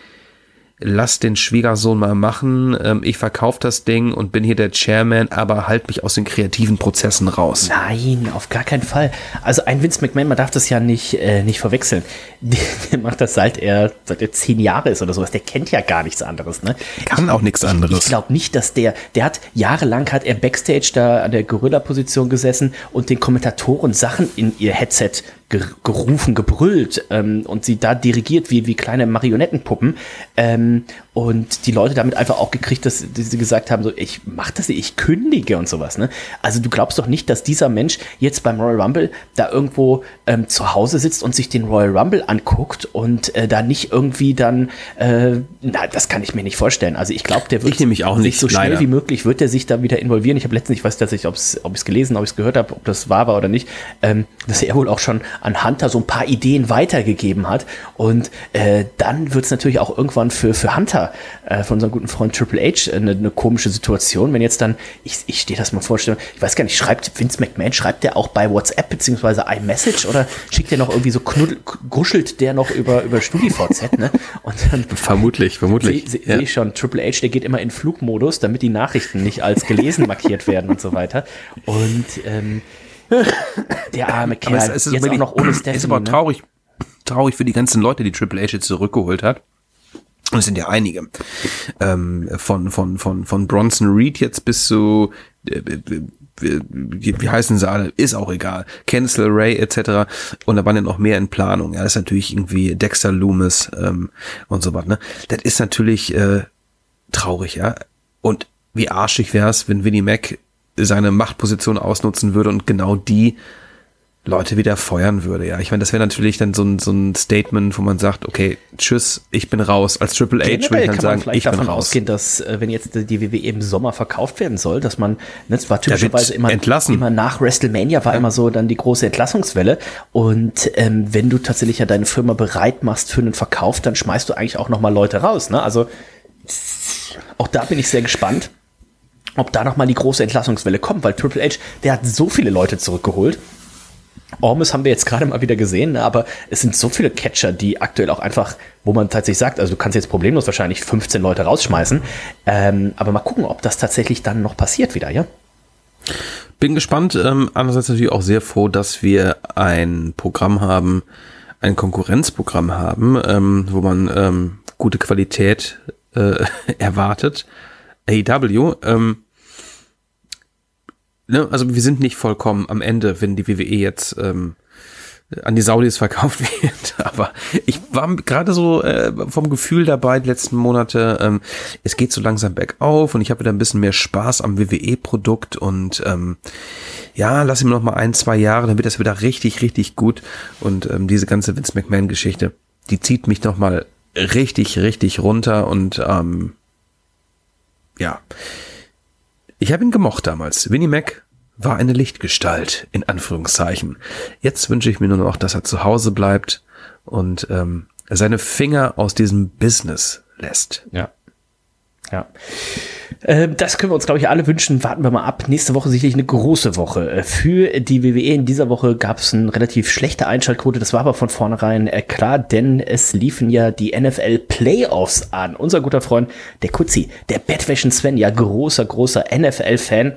lass den Schwiegersohn mal machen, ähm, ich verkaufe das Ding und bin hier der Chairman, aber halt mich aus den kreativen Prozessen raus. Nein, auf gar keinen Fall. Also ein Vince McMahon, man darf das ja nicht, äh, nicht verwechseln. Der, der macht das seit er, seit er zehn Jahre ist oder sowas. Der kennt ja gar nichts anderes. Ne? Kann auch nichts Ich anderes. glaube nicht, dass der, der hat jahrelang hat er Backstage da an der Gorilla-Position gesessen und den Kommentatoren Sachen in ihr Headset gerufen, gebrüllt ähm, und sie da dirigiert wie, wie kleine Marionettenpuppen. Ähm, und die Leute damit einfach auch gekriegt, dass, sie gesagt haben, so ich mach das nicht, ich kündige und sowas. Ne? Also du glaubst doch nicht, dass dieser Mensch jetzt beim Royal Rumble da irgendwo ähm, zu Hause sitzt und sich den Royal Rumble anguckt und äh, da nicht irgendwie dann, äh, na, das kann ich mir nicht vorstellen. Also ich glaube, der wird Ich nämlich auch sich nicht, so schnell leider. wie möglich wird er sich da wieder involvieren. Ich habe letztens, ich weiß tatsächlich, ob es ob ich es gelesen, ob ich es gehört habe, ob das wahr war oder nicht, ähm, dass er wohl auch schon an Hunter so ein paar Ideen weitergegeben hat. Und äh, dann wird es natürlich auch irgendwann für, für Hunter, äh, von unserem guten Freund Triple H, eine, eine komische Situation, wenn jetzt dann, ich, ich stehe das mal vorstellen, ich weiß gar nicht, schreibt Vince McMahon, schreibt der auch bei WhatsApp beziehungsweise iMessage oder schickt der noch irgendwie so knuddel, guschelt der noch über, über StudiVZ, ne? Und dann Vermutlich, vermutlich. Sehe seh Ja. seh ich schon, Triple H, der geht immer in Flugmodus, damit die Nachrichten nicht als gelesen markiert werden und so weiter. Und ähm, der arme Kerl, Aber es, es ist jetzt auch noch ohne Stephanie. ist aber ne? traurig, traurig für die ganzen Leute, die Triple H jetzt zurückgeholt hat. Und es sind ja einige. Ähm, von, von, von, von Bronson Reed jetzt bis zu, äh, wie, wie wie heißen sie alle? Ist auch egal. Cancel Ray etc. Und da waren ja noch mehr in Planung. Ja, das ist natürlich irgendwie Dexter Loomis ähm, und so was. Ne? Das ist natürlich äh, traurig, ja. Und wie arschig wäre es, wenn Winnie Mac seine Machtposition ausnutzen würde und genau die Leute wieder feuern würde. Ja, ich meine, das wäre natürlich dann so ein, so ein Statement, wo man sagt, okay, tschüss, ich bin raus. Als Triple H würde ich kann dann sagen, man vielleicht ich bin davon raus. ausgehen, dass äh, wenn jetzt die WWE im Sommer verkauft werden soll, dass man, ne, es war typischerweise immer, entlassen. immer nach WrestleMania war immer so dann die große Entlassungswelle und ähm, wenn du tatsächlich ja deine Firma bereit machst für einen Verkauf, dann schmeißt du eigentlich auch nochmal Leute raus. Ne? Also auch da bin ich sehr gespannt, ob da nochmal die große Entlassungswelle kommt, weil Triple H, der hat so viele Leute zurückgeholt. Ormus haben wir jetzt gerade mal wieder gesehen, ne, aber es sind so viele Catcher, die aktuell auch einfach, wo man tatsächlich sagt, also du kannst jetzt problemlos wahrscheinlich 15 Leute rausschmeißen, ähm, aber mal gucken, ob das tatsächlich dann noch passiert wieder, ja? Bin gespannt. Ähm, andererseits natürlich auch sehr froh, dass wir ein Programm haben, ein Konkurrenzprogramm haben, ähm, wo man ähm, gute Qualität äh, erwartet. AEW, ähm, ne, also wir sind nicht vollkommen am Ende, wenn die WWE jetzt ähm, an die Saudis verkauft wird. Aber ich war gerade so äh, vom Gefühl dabei die letzten Monate, ähm, es geht so langsam bergauf und ich habe wieder ein bisschen mehr Spaß am WWE-Produkt und ähm, ja, lass ihm noch mal ein, zwei Jahre, dann wird das wieder richtig, richtig gut. Und ähm, diese ganze Vince McMahon-Geschichte, die zieht mich noch mal richtig, richtig runter und ähm, ja, ich habe ihn gemocht damals. Winnie Mac war eine Lichtgestalt, in Anführungszeichen. Jetzt wünsche ich mir nur noch, dass er zu Hause bleibt und ähm, seine Finger aus diesem Business lässt. Ja. Ja. Äh, Das können wir uns, glaube ich, alle wünschen. Warten wir mal ab. Nächste Woche sicherlich eine große Woche. Äh, Für die WWE in dieser Woche gab es eine relativ schlechte Einschaltquote. Das war aber von vornherein äh, klar, denn es liefen ja die NFL Playoffs an. Unser guter Freund, der Kutzi, der Bettwäschen Sven, ja großer, großer NFL-Fan.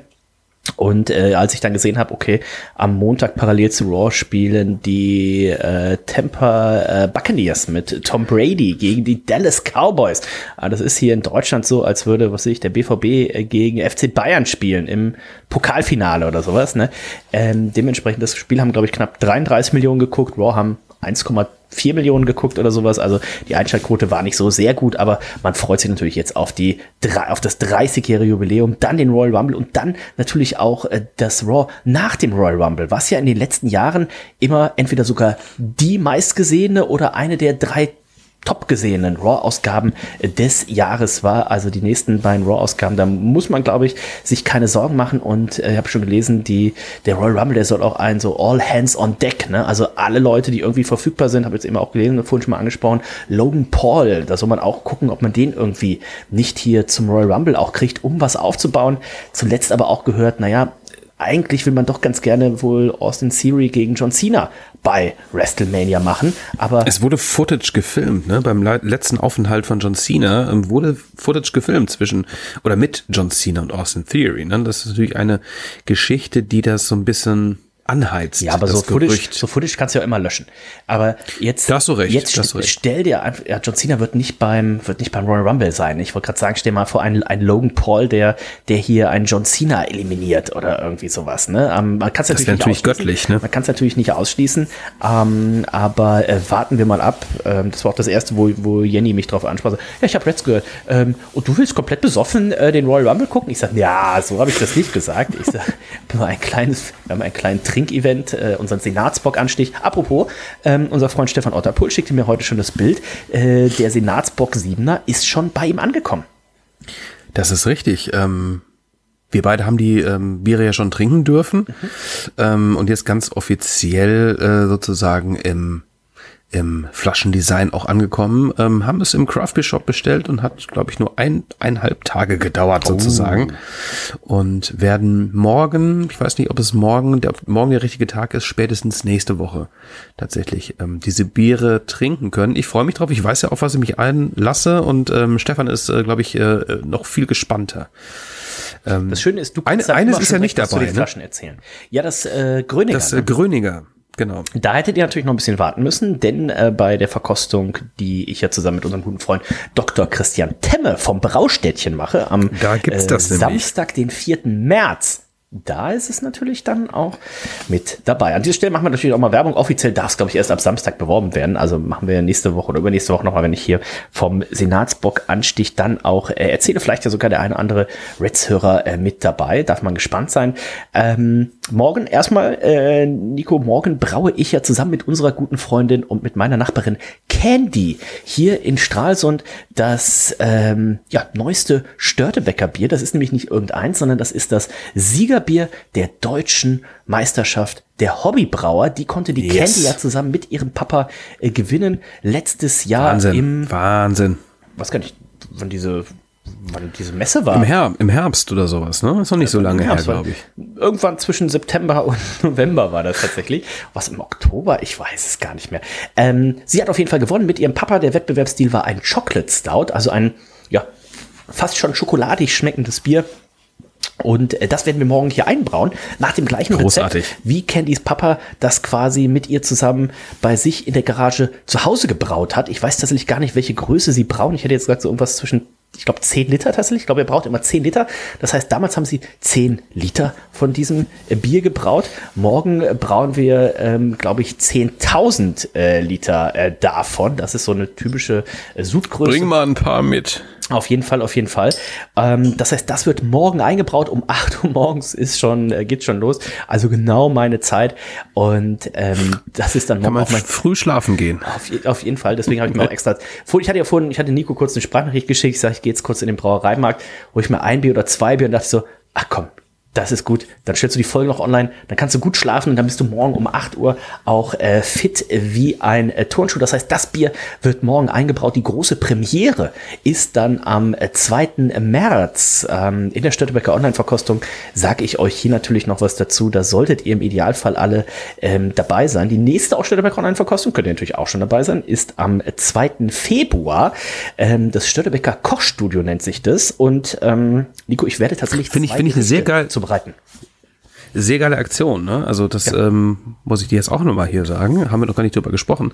Und äh, als ich dann gesehen habe, okay, am Montag parallel zu Raw spielen die äh, Tampa äh, Buccaneers mit Tom Brady gegen die Dallas Cowboys. Ah, das ist hier in Deutschland so, als würde, was weiß ich, der BVB äh, gegen FC Bayern spielen im Pokalfinale oder sowas. Ne? Ähm, dementsprechend, das Spiel haben, glaube ich, knapp 33 Millionen geguckt. Raw haben 1,4 Millionen geguckt oder sowas. Also die Einschaltquote war nicht so sehr gut, aber man freut sich natürlich jetzt auf die auf das 30-jährige Jubiläum, dann den Royal Rumble und dann natürlich auch äh, das Raw nach dem Royal Rumble, was ja in den letzten Jahren immer entweder sogar die meistgesehene oder eine der drei top gesehenen Raw-Ausgaben des Jahres war. Also die nächsten beiden Raw-Ausgaben, da muss man, glaube ich, sich keine Sorgen machen. Und äh, ich habe schon gelesen, die, der Royal Rumble, der soll auch ein so All Hands on Deck, ne? Also alle Leute, die irgendwie verfügbar sind, habe jetzt eben auch gelesen und vorhin schon mal angesprochen, Logan Paul, da soll man auch gucken, ob man den irgendwie nicht hier zum Royal Rumble auch kriegt, um was aufzubauen. Zuletzt aber auch gehört, naja, eigentlich will man doch ganz gerne wohl Austin Theory gegen John Cena bei WrestleMania machen, aber Es wurde Footage gefilmt, ne? Beim le- letzten Aufenthalt von John Cena ähm, wurde Footage gefilmt zwischen oder mit John Cena und Austin Theory. Ne? Das ist natürlich eine Geschichte, die das so ein bisschen anheizt. Ja, aber das so Footage, Gerücht. so Footage kannst du ja immer löschen. Aber jetzt, Da hast du recht, jetzt da hast du st- recht. stell dir einfach, ja, John Cena wird nicht beim, wird nicht beim Royal Rumble sein. Ich wollte gerade sagen, stell mal vor einen, einen Logan Paul, der, der hier einen John Cena eliminiert oder irgendwie sowas, ne? Ähm, man kann es Das natürlich, wär nicht natürlich ausschließen. göttlich, ne? Man kann es natürlich nicht ausschließen, ähm, aber äh, warten wir mal ab. Ähm, das war auch das erste, wo, wo Jenny mich drauf ansprach. So, Ja, ich habe Reds gehört. Ähm, und du willst komplett besoffen äh, den Royal Rumble gucken? Ich sage, ja, so habe ich das nicht gesagt. Ich sage, wir haben ein kleines, wir haben ein kleines Trinkevent, äh, unseren Senatsbock-Anstich. Apropos, ähm, unser Freund Stefan Otterpohl schickte mir heute schon das Bild. Äh, der Senatsbock 7er ist schon bei ihm angekommen. Das ist richtig. Ähm, wir beide haben die ähm, Biere ja schon trinken dürfen ähm, und jetzt ganz offiziell äh, sozusagen im im Flaschendesign auch angekommen, ähm, haben es im Craft Beer Shop bestellt und hat, glaube ich, nur ein, eineinhalb Tage gedauert sozusagen und werden morgen, ich weiß nicht, ob es morgen der, morgen der richtige Tag ist, spätestens nächste Woche tatsächlich ähm, diese Biere trinken können. Ich freue mich drauf, ich weiß ja auf was ich mich einlasse und ähm, Stefan ist, äh, glaube ich, äh, noch viel gespannter. Das Schöne ist, du Eine- dann eines ist ja nicht dabei, ne? Flaschen erzählen. Ja, das äh, Gröninger. Das ne? äh, Gröninger, genau. Da hättet ihr natürlich noch ein bisschen warten müssen, denn äh, bei der Verkostung, die ich ja zusammen mit unserem guten Freund Dr. Christian Temme vom Braustädtchen mache, am Da gibt's das nämlich. Samstag, den 4. März, da ist es natürlich dann auch mit dabei. An dieser Stelle machen wir natürlich auch mal Werbung. Offiziell darf es, glaube ich, erst ab Samstag beworben werden. Also machen wir nächste Woche oder übernächste Woche nochmal, wenn ich hier vom Senatsbock anstich, dann auch äh, erzähle. Vielleicht ja sogar der eine oder andere Reds-Hörer äh, mit dabei. Darf man gespannt sein. Ähm, morgen erstmal, äh, Nico, morgen braue ich ja zusammen mit unserer guten Freundin und mit meiner Nachbarin Candy hier in Stralsund das ähm, ja, neueste Störtebecker Bier. Das ist nämlich nicht irgendeins, sondern das ist das Siegerbier der deutschen Meisterschaft der Hobbybrauer. Die konnte die Yes. Candy ja zusammen mit ihrem Papa äh, gewinnen. Letztes Jahr Wahnsinn, im, Wahnsinn. was kann ich, wann diese, wann diese Messe war. Im, Her Im Herbst oder sowas, ne? Ist noch nicht so lange her, glaube ich. Irgendwann zwischen September und November war das tatsächlich. Was im Oktober? Ich weiß es gar nicht mehr. Ähm, sie hat auf jeden Fall gewonnen mit ihrem Papa. Der Wettbewerbsstil war ein Chocolate Stout, also ein, ja, fast schon schokoladig schmeckendes Bier. Und äh, das werden wir morgen hier einbrauen, nach dem gleichen Großartig. Rezept, wie Candys Papa das quasi mit ihr zusammen bei sich in der Garage zu Hause gebraut hat. Ich weiß tatsächlich gar nicht, welche Größe sie brauen. Ich hätte jetzt gesagt, so irgendwas zwischen, ich glaube, 10 Liter tatsächlich. Ich glaube, er braucht immer 10 Liter. Das heißt, damals haben sie 10 Liter von diesem äh, Bier gebraut. Morgen äh, brauen wir, ähm, glaube ich, 10.000 äh, Liter äh, davon. Das ist so eine typische äh, Sudgröße. Bring mal ein paar mit. Auf jeden Fall, auf jeden Fall. Ähm, das heißt, das wird morgen eingebraut. Um 8 Uhr morgens ist schon, äh, geht schon los. Also genau meine Zeit. Und ähm, das ist dann Kann morgen man auch mein. früh schlafen gehen. Auf, auf jeden Fall, deswegen habe ich mir auch extra. Ich hatte ja vorhin, ich hatte Nico kurz eine Sprachnachricht geschickt. Ich sage, ich gehe jetzt kurz in den Brauereimarkt, hole ich mir ein Bier oder zwei Bier und dachte so, ach komm, Das ist gut. Dann stellst du die Folge noch online, dann kannst du gut schlafen und dann bist du morgen um 8 Uhr auch äh, fit wie ein äh, Turnschuh. Das heißt, das Bier wird morgen eingebraut. Die große Premiere ist dann am äh, 2. März ähm, in der Störtebecker Online-Verkostung. Sage ich euch hier natürlich noch was dazu. Da solltet ihr im Idealfall alle ähm, dabei sein. Die nächste auch Störtebecker Online-Verkostung, könnt ihr natürlich auch schon dabei sein, ist am 2. Februar. Ähm, das Störtebecker Kochstudio nennt sich das. Und ähm, Nico, ich werde tatsächlich Finde ich, finde ich eine sehr geil, zubereiten. Sehr geile Aktion, ne? Also das ähm, muss ich dir jetzt auch nochmal hier sagen. Haben wir noch gar nicht drüber gesprochen.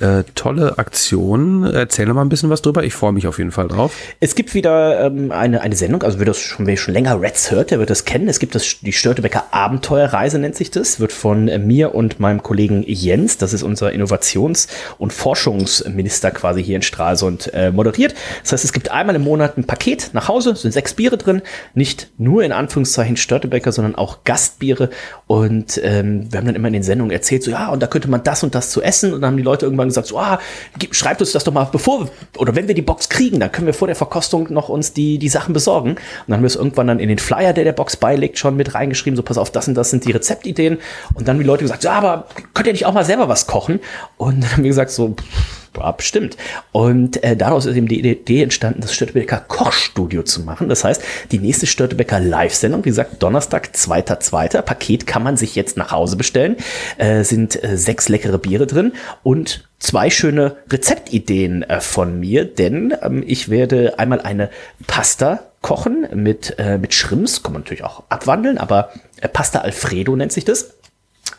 Äh, tolle Aktion. Erzähl noch mal ein bisschen was drüber. Ich freue mich auf jeden Fall drauf. Es gibt wieder ähm, eine, eine Sendung, also wer das schon, wer schon länger Reds hört, der wird das kennen. Es gibt das, die Störtebecker Abenteuerreise, nennt sich das. Wird von äh, mir und meinem Kollegen Jens, das ist unser Innovations- und Forschungsminister quasi hier in Stralsund, äh, moderiert. Das heißt, es gibt einmal im Monat ein Paket nach Hause, sind sechs Biere drin. Nicht nur in Anführungszeichen Störtebecker, sondern auch Gastbiere. Und ähm, wir haben dann immer in den Sendungen erzählt, so ja, und da könnte man das und das zu essen. Und dann haben die Leute irgendwann gesagt, so, ah, gib, schreibt uns das doch mal bevor, oder wenn wir die Box kriegen, dann können wir vor der Verkostung noch uns die, die Sachen besorgen. Und dann haben wir es irgendwann dann in den Flyer, der der Box beilegt, schon mit reingeschrieben, so pass auf, das und das sind die Rezeptideen. Und dann haben die Leute gesagt, ja, aber könnt ihr nicht auch mal selber was kochen? Und dann haben wir gesagt, so, pff, ja, bestimmt. Und äh, daraus ist eben die Idee entstanden, das Störtebecker Kochstudio zu machen. Das heißt, die nächste Störtebecker Live-Sendung, wie gesagt, Donnerstag, 2.2. Paket kann man sich jetzt nach Hause bestellen. Äh, sind äh, sechs leckere Biere drin und zwei schöne Rezeptideen äh, von mir, denn ähm, ich werde einmal eine Pasta kochen mit, äh, mit Shrimps, kann man natürlich auch abwandeln, aber äh, Pasta Alfredo nennt sich das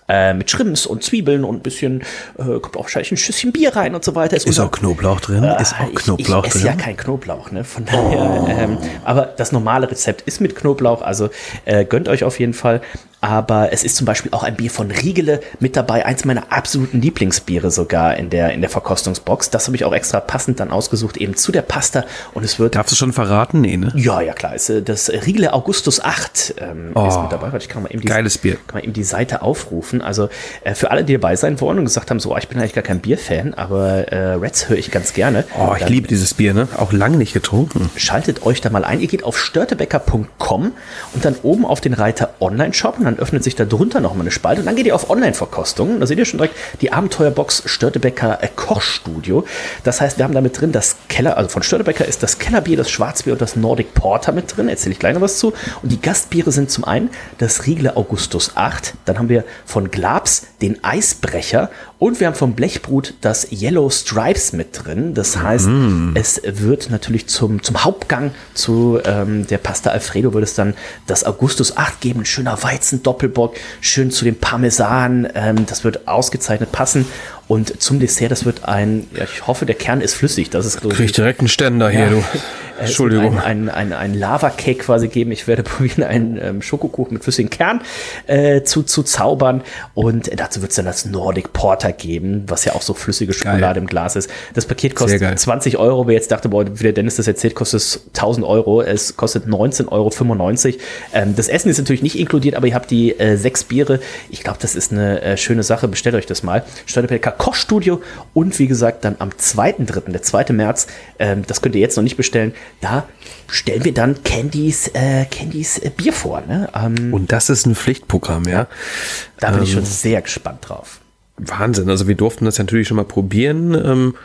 äh, mit Shrimps und Zwiebeln und ein bisschen, äh, kommt auch wahrscheinlich ein Schüsschen Bier rein und so weiter. Ist auch Knoblauch drin? ist auch Knoblauch ich, ich drin? ja kein Knoblauch, ne? Von daher, ähm, aber das normale Rezept ist mit Knoblauch, also äh, gönnt euch auf jeden Fall. Aber es ist zum Beispiel auch ein Bier von Riegele mit dabei, eins meiner absoluten Lieblingsbiere sogar in der, in der Verkostungsbox. Das habe ich auch extra passend dann ausgesucht, eben zu der Pasta. Und es wird. Darfst du schon verraten? Nee, ne? Ja, ja, klar. Ist, äh, das Riegele Augustus 8 ähm, Oh, ist mit dabei. Ich kann mal eben die, geiles Bier. Kann man eben die Seite aufrufen. Also äh, für alle, die dabei sein wollen und gesagt haben, so, oh, ich bin eigentlich gar kein Bierfan, aber äh, Reds höre ich ganz gerne. Oh, ich Dann liebe dieses Bier, ne? Auch lange nicht getrunken. Schaltet euch da mal ein. Ihr geht auf störtebecker.com und dann oben auf den Reiter Online-Shop und dann öffnet sich da drunter nochmal eine Spalte und dann geht ihr auf Online-Verkostungen. Da seht ihr schon direkt die Abenteuerbox Störtebecker äh, Kochstudio. Das heißt, wir haben da mit drin das Keller, also von Störtebecker ist das Kellerbier, das Schwarzbier und das Nordic Porter mit drin. Erzähle ich gleich noch was zu. Und die Gastbiere sind zum einen das Riegele Augustus 8. Dann haben wir von Glabs den Eisbrecher und wir haben vom Blechbrut das Yellow Stripes mit drin. Das heißt, es wird natürlich zum, zum Hauptgang zu ähm, der Pasta Alfredo wird es dann das Augustus 8 geben. Ein schöner Weizen-Doppelbock, schön zu dem Parmesan. Ähm, das wird ausgezeichnet passen. Und zum Dessert, das wird ein, ja, ich hoffe, der Kern ist flüssig. Das ist, Krieg ich direkt einen Ständer hier, du. Entschuldigung. ein, ein, ein, ein Lava-Cake quasi geben. Ich werde probieren, einen ähm, Schokokuchen mit flüssigem Kern äh, zu, zu zaubern. Und dazu wird es dann das Nordic Porter geben, was ja auch so flüssige Schokolade im Glas ist. Das Paket geil. kostet 20 Euro. Wer jetzt dachte, boah, wie der Dennis das erzählt, kostet es 1000 Euro. Es kostet 19,95 Euro. Ähm, das Essen ist natürlich nicht inkludiert, aber ihr habt die äh, sechs Biere. Ich glaube, das ist eine äh, schöne Sache. Bestellt euch das mal. Steuerbecker Kochstudio und wie gesagt, dann am 2.3., der 2. März, ähm, das könnt ihr jetzt noch nicht bestellen, da stellen wir dann Candys, äh, Candys äh, Bier vor. Ne? Ähm, Und das ist ein Pflichtprogramm, ja. da bin ich ähm, schon sehr gespannt drauf. Wahnsinn. Also wir durften das natürlich schon mal probieren. Ähm,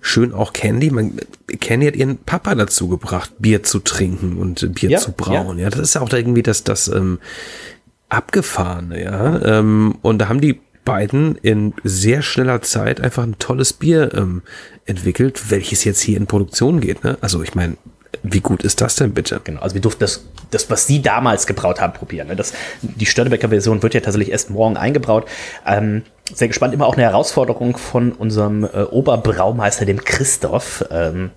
schön auch Candy. Man, Candy hat ihren Papa dazu gebracht, Bier zu trinken und Bier Ja, zu brauen. Ja. das ist ja auch irgendwie das, das ähm, Abgefahrene, ja. Ähm, und da haben die beiden in sehr schneller Zeit einfach ein tolles Bier ähm, entwickelt, welches jetzt hier in Produktion geht. Ne? Also ich meine, wie gut ist das denn bitte? Genau, also wir durften das, das was sie damals gebraut haben, probieren. Ne? Das, die Störtebecker-Version wird ja tatsächlich erst morgen eingebraut. Ähm, sehr gespannt, immer auch eine Herausforderung von unserem äh, Oberbraumeister, dem Christoph. Ähm,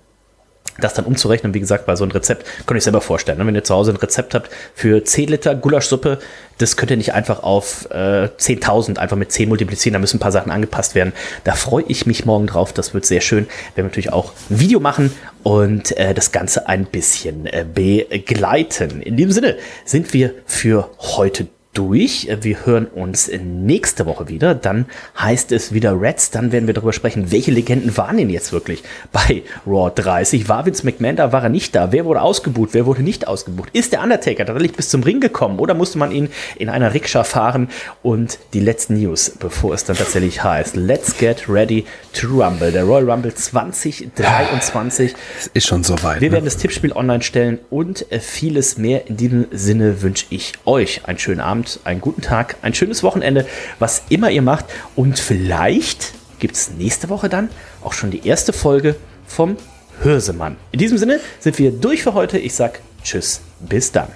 das dann umzurechnen, wie gesagt, weil so ein Rezept könnt ihr euch selber vorstellen. Ne? Wenn ihr zu Hause ein Rezept habt für 10 Liter Gulaschsuppe, das könnt ihr nicht einfach auf äh, 10.000 einfach mit 10 multiplizieren, da müssen ein paar Sachen angepasst werden. Da freue ich mich morgen drauf, das wird sehr schön. Wir werden natürlich auch ein Video machen und äh, das Ganze ein bisschen äh, begleiten. In dem Sinne sind wir für heute durch. Wir hören uns nächste Woche wieder. Dann heißt es wieder Reds. Dann werden wir darüber sprechen, welche Legenden waren denn jetzt wirklich bei Raw 30. War Vince McMahon da, war er nicht da? Wer wurde ausgebucht? Wer wurde nicht ausgebucht? Ist der Undertaker tatsächlich bis zum Ring gekommen oder musste man ihn in einer Rikscha fahren? Und die letzten News, bevor es dann tatsächlich heißt. Let's get ready to rumble. Der Royal Rumble 2023. Es ist schon soweit. Wir ne? werden das Tippspiel online stellen und vieles mehr. In diesem Sinne wünsche ich euch einen schönen Abend, einen guten Tag, ein schönes Wochenende, was immer ihr macht. Und vielleicht gibt es nächste Woche dann auch schon die erste Folge vom Hörsemann. In diesem Sinne sind wir durch für heute. Ich sage Tschüss, bis dann.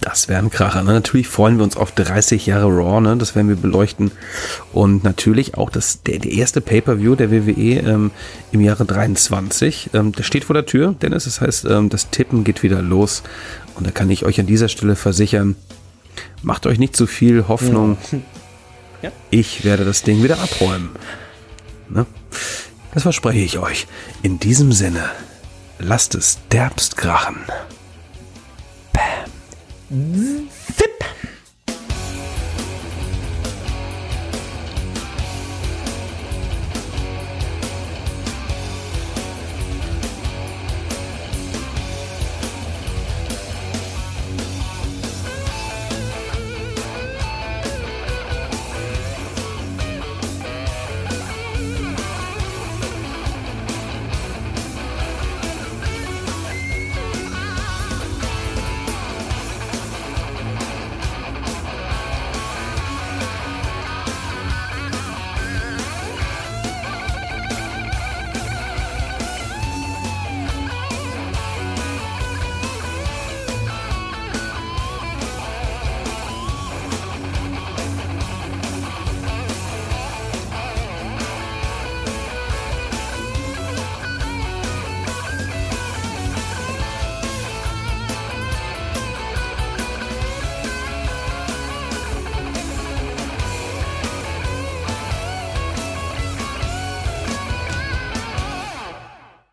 Das wäre ein Kracher. Ne? Natürlich freuen wir uns auf 30 Jahre Raw, ne? das werden wir beleuchten. Und natürlich auch das, der, der erste Pay-Per-View der WWE ähm, im Jahre 23. Ähm, der steht vor der Tür, Dennis. Das heißt, ähm, das Tippen geht wieder los. Und da kann ich euch an dieser Stelle versichern, macht euch nicht zu viel Hoffnung. Ja. Ja. Ich werde das Ding wieder abräumen. Ne? Das verspreche ich euch. In diesem Sinne, lasst es derbst krachen. Bam. Zip.